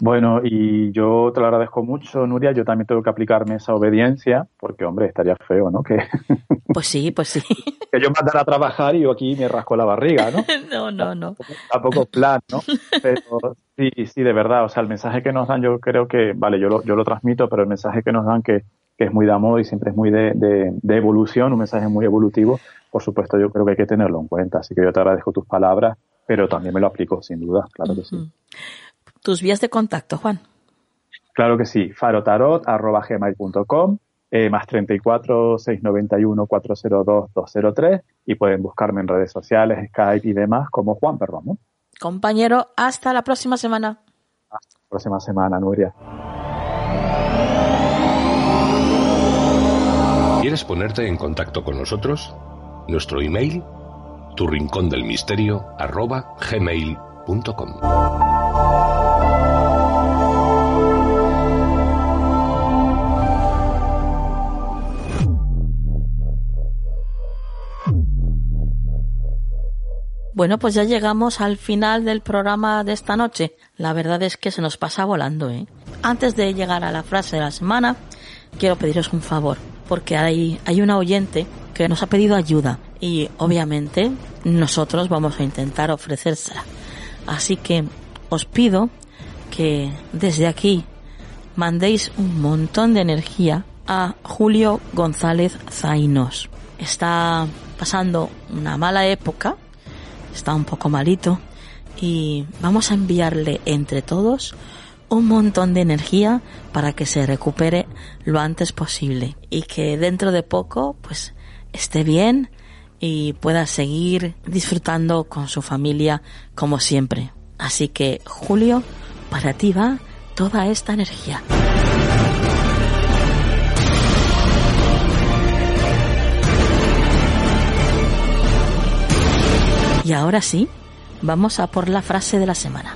S8: Bueno, y yo te lo agradezco mucho, Nuria. Yo también tengo que aplicarme esa obediencia, porque, hombre, estaría feo, ¿no? Que, [laughs]
S2: pues sí, pues sí.
S8: que yo mandara a trabajar y yo aquí me rasco la barriga, ¿no? [laughs]
S2: no, no, no.
S8: Tampoco plan, ¿no? [laughs] Pero sí, sí, de verdad. O sea, el mensaje que nos dan, yo creo que, vale, yo lo, yo lo transmito, pero el mensaje que nos dan que, que es muy de amor y siempre es muy de, de, de evolución, un mensaje muy evolutivo, por supuesto, yo creo que hay que tenerlo en cuenta. Así que yo te agradezco tus palabras, pero también me lo aplico, sin duda, claro que sí.
S2: Tus vías de contacto, Juan.
S8: Claro que sí, farotarot.gmail.com, eh, más 34 691 402 203 y pueden buscarme en redes sociales, Skype y demás como Juan Perromo.
S2: Compañero, hasta la próxima semana.
S8: Hasta la próxima semana, Nuria.
S3: ¿Quieres ponerte en contacto con nosotros? Nuestro email, tu rincón del misterio, arroba gmail.com.
S2: Bueno, pues ya llegamos al final del programa de esta noche. La verdad es que se nos pasa volando, ¿eh? Antes de llegar a la frase de la semana, quiero pediros un favor, porque hay, hay una oyente que nos ha pedido ayuda y obviamente nosotros vamos a intentar ofrecérsela. Así que os pido que desde aquí mandéis un montón de energía a Julio González Zainos. Está pasando una mala época, está un poco malito y vamos a enviarle entre todos un montón de energía para que se recupere lo antes posible y que dentro de poco pues esté bien y pueda seguir disfrutando con su familia como siempre. Así que Julio, para ti va toda esta energía. Y ahora sí, vamos a por la frase de la semana.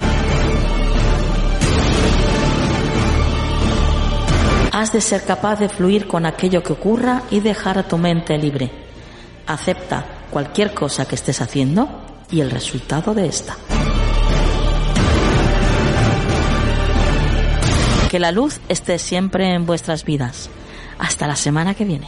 S2: Has de ser capaz de fluir con aquello que ocurra y dejar a tu mente libre. Acepta cualquier cosa que estés haciendo y el resultado de esta. Que la luz esté siempre en vuestras vidas. Hasta la semana que viene.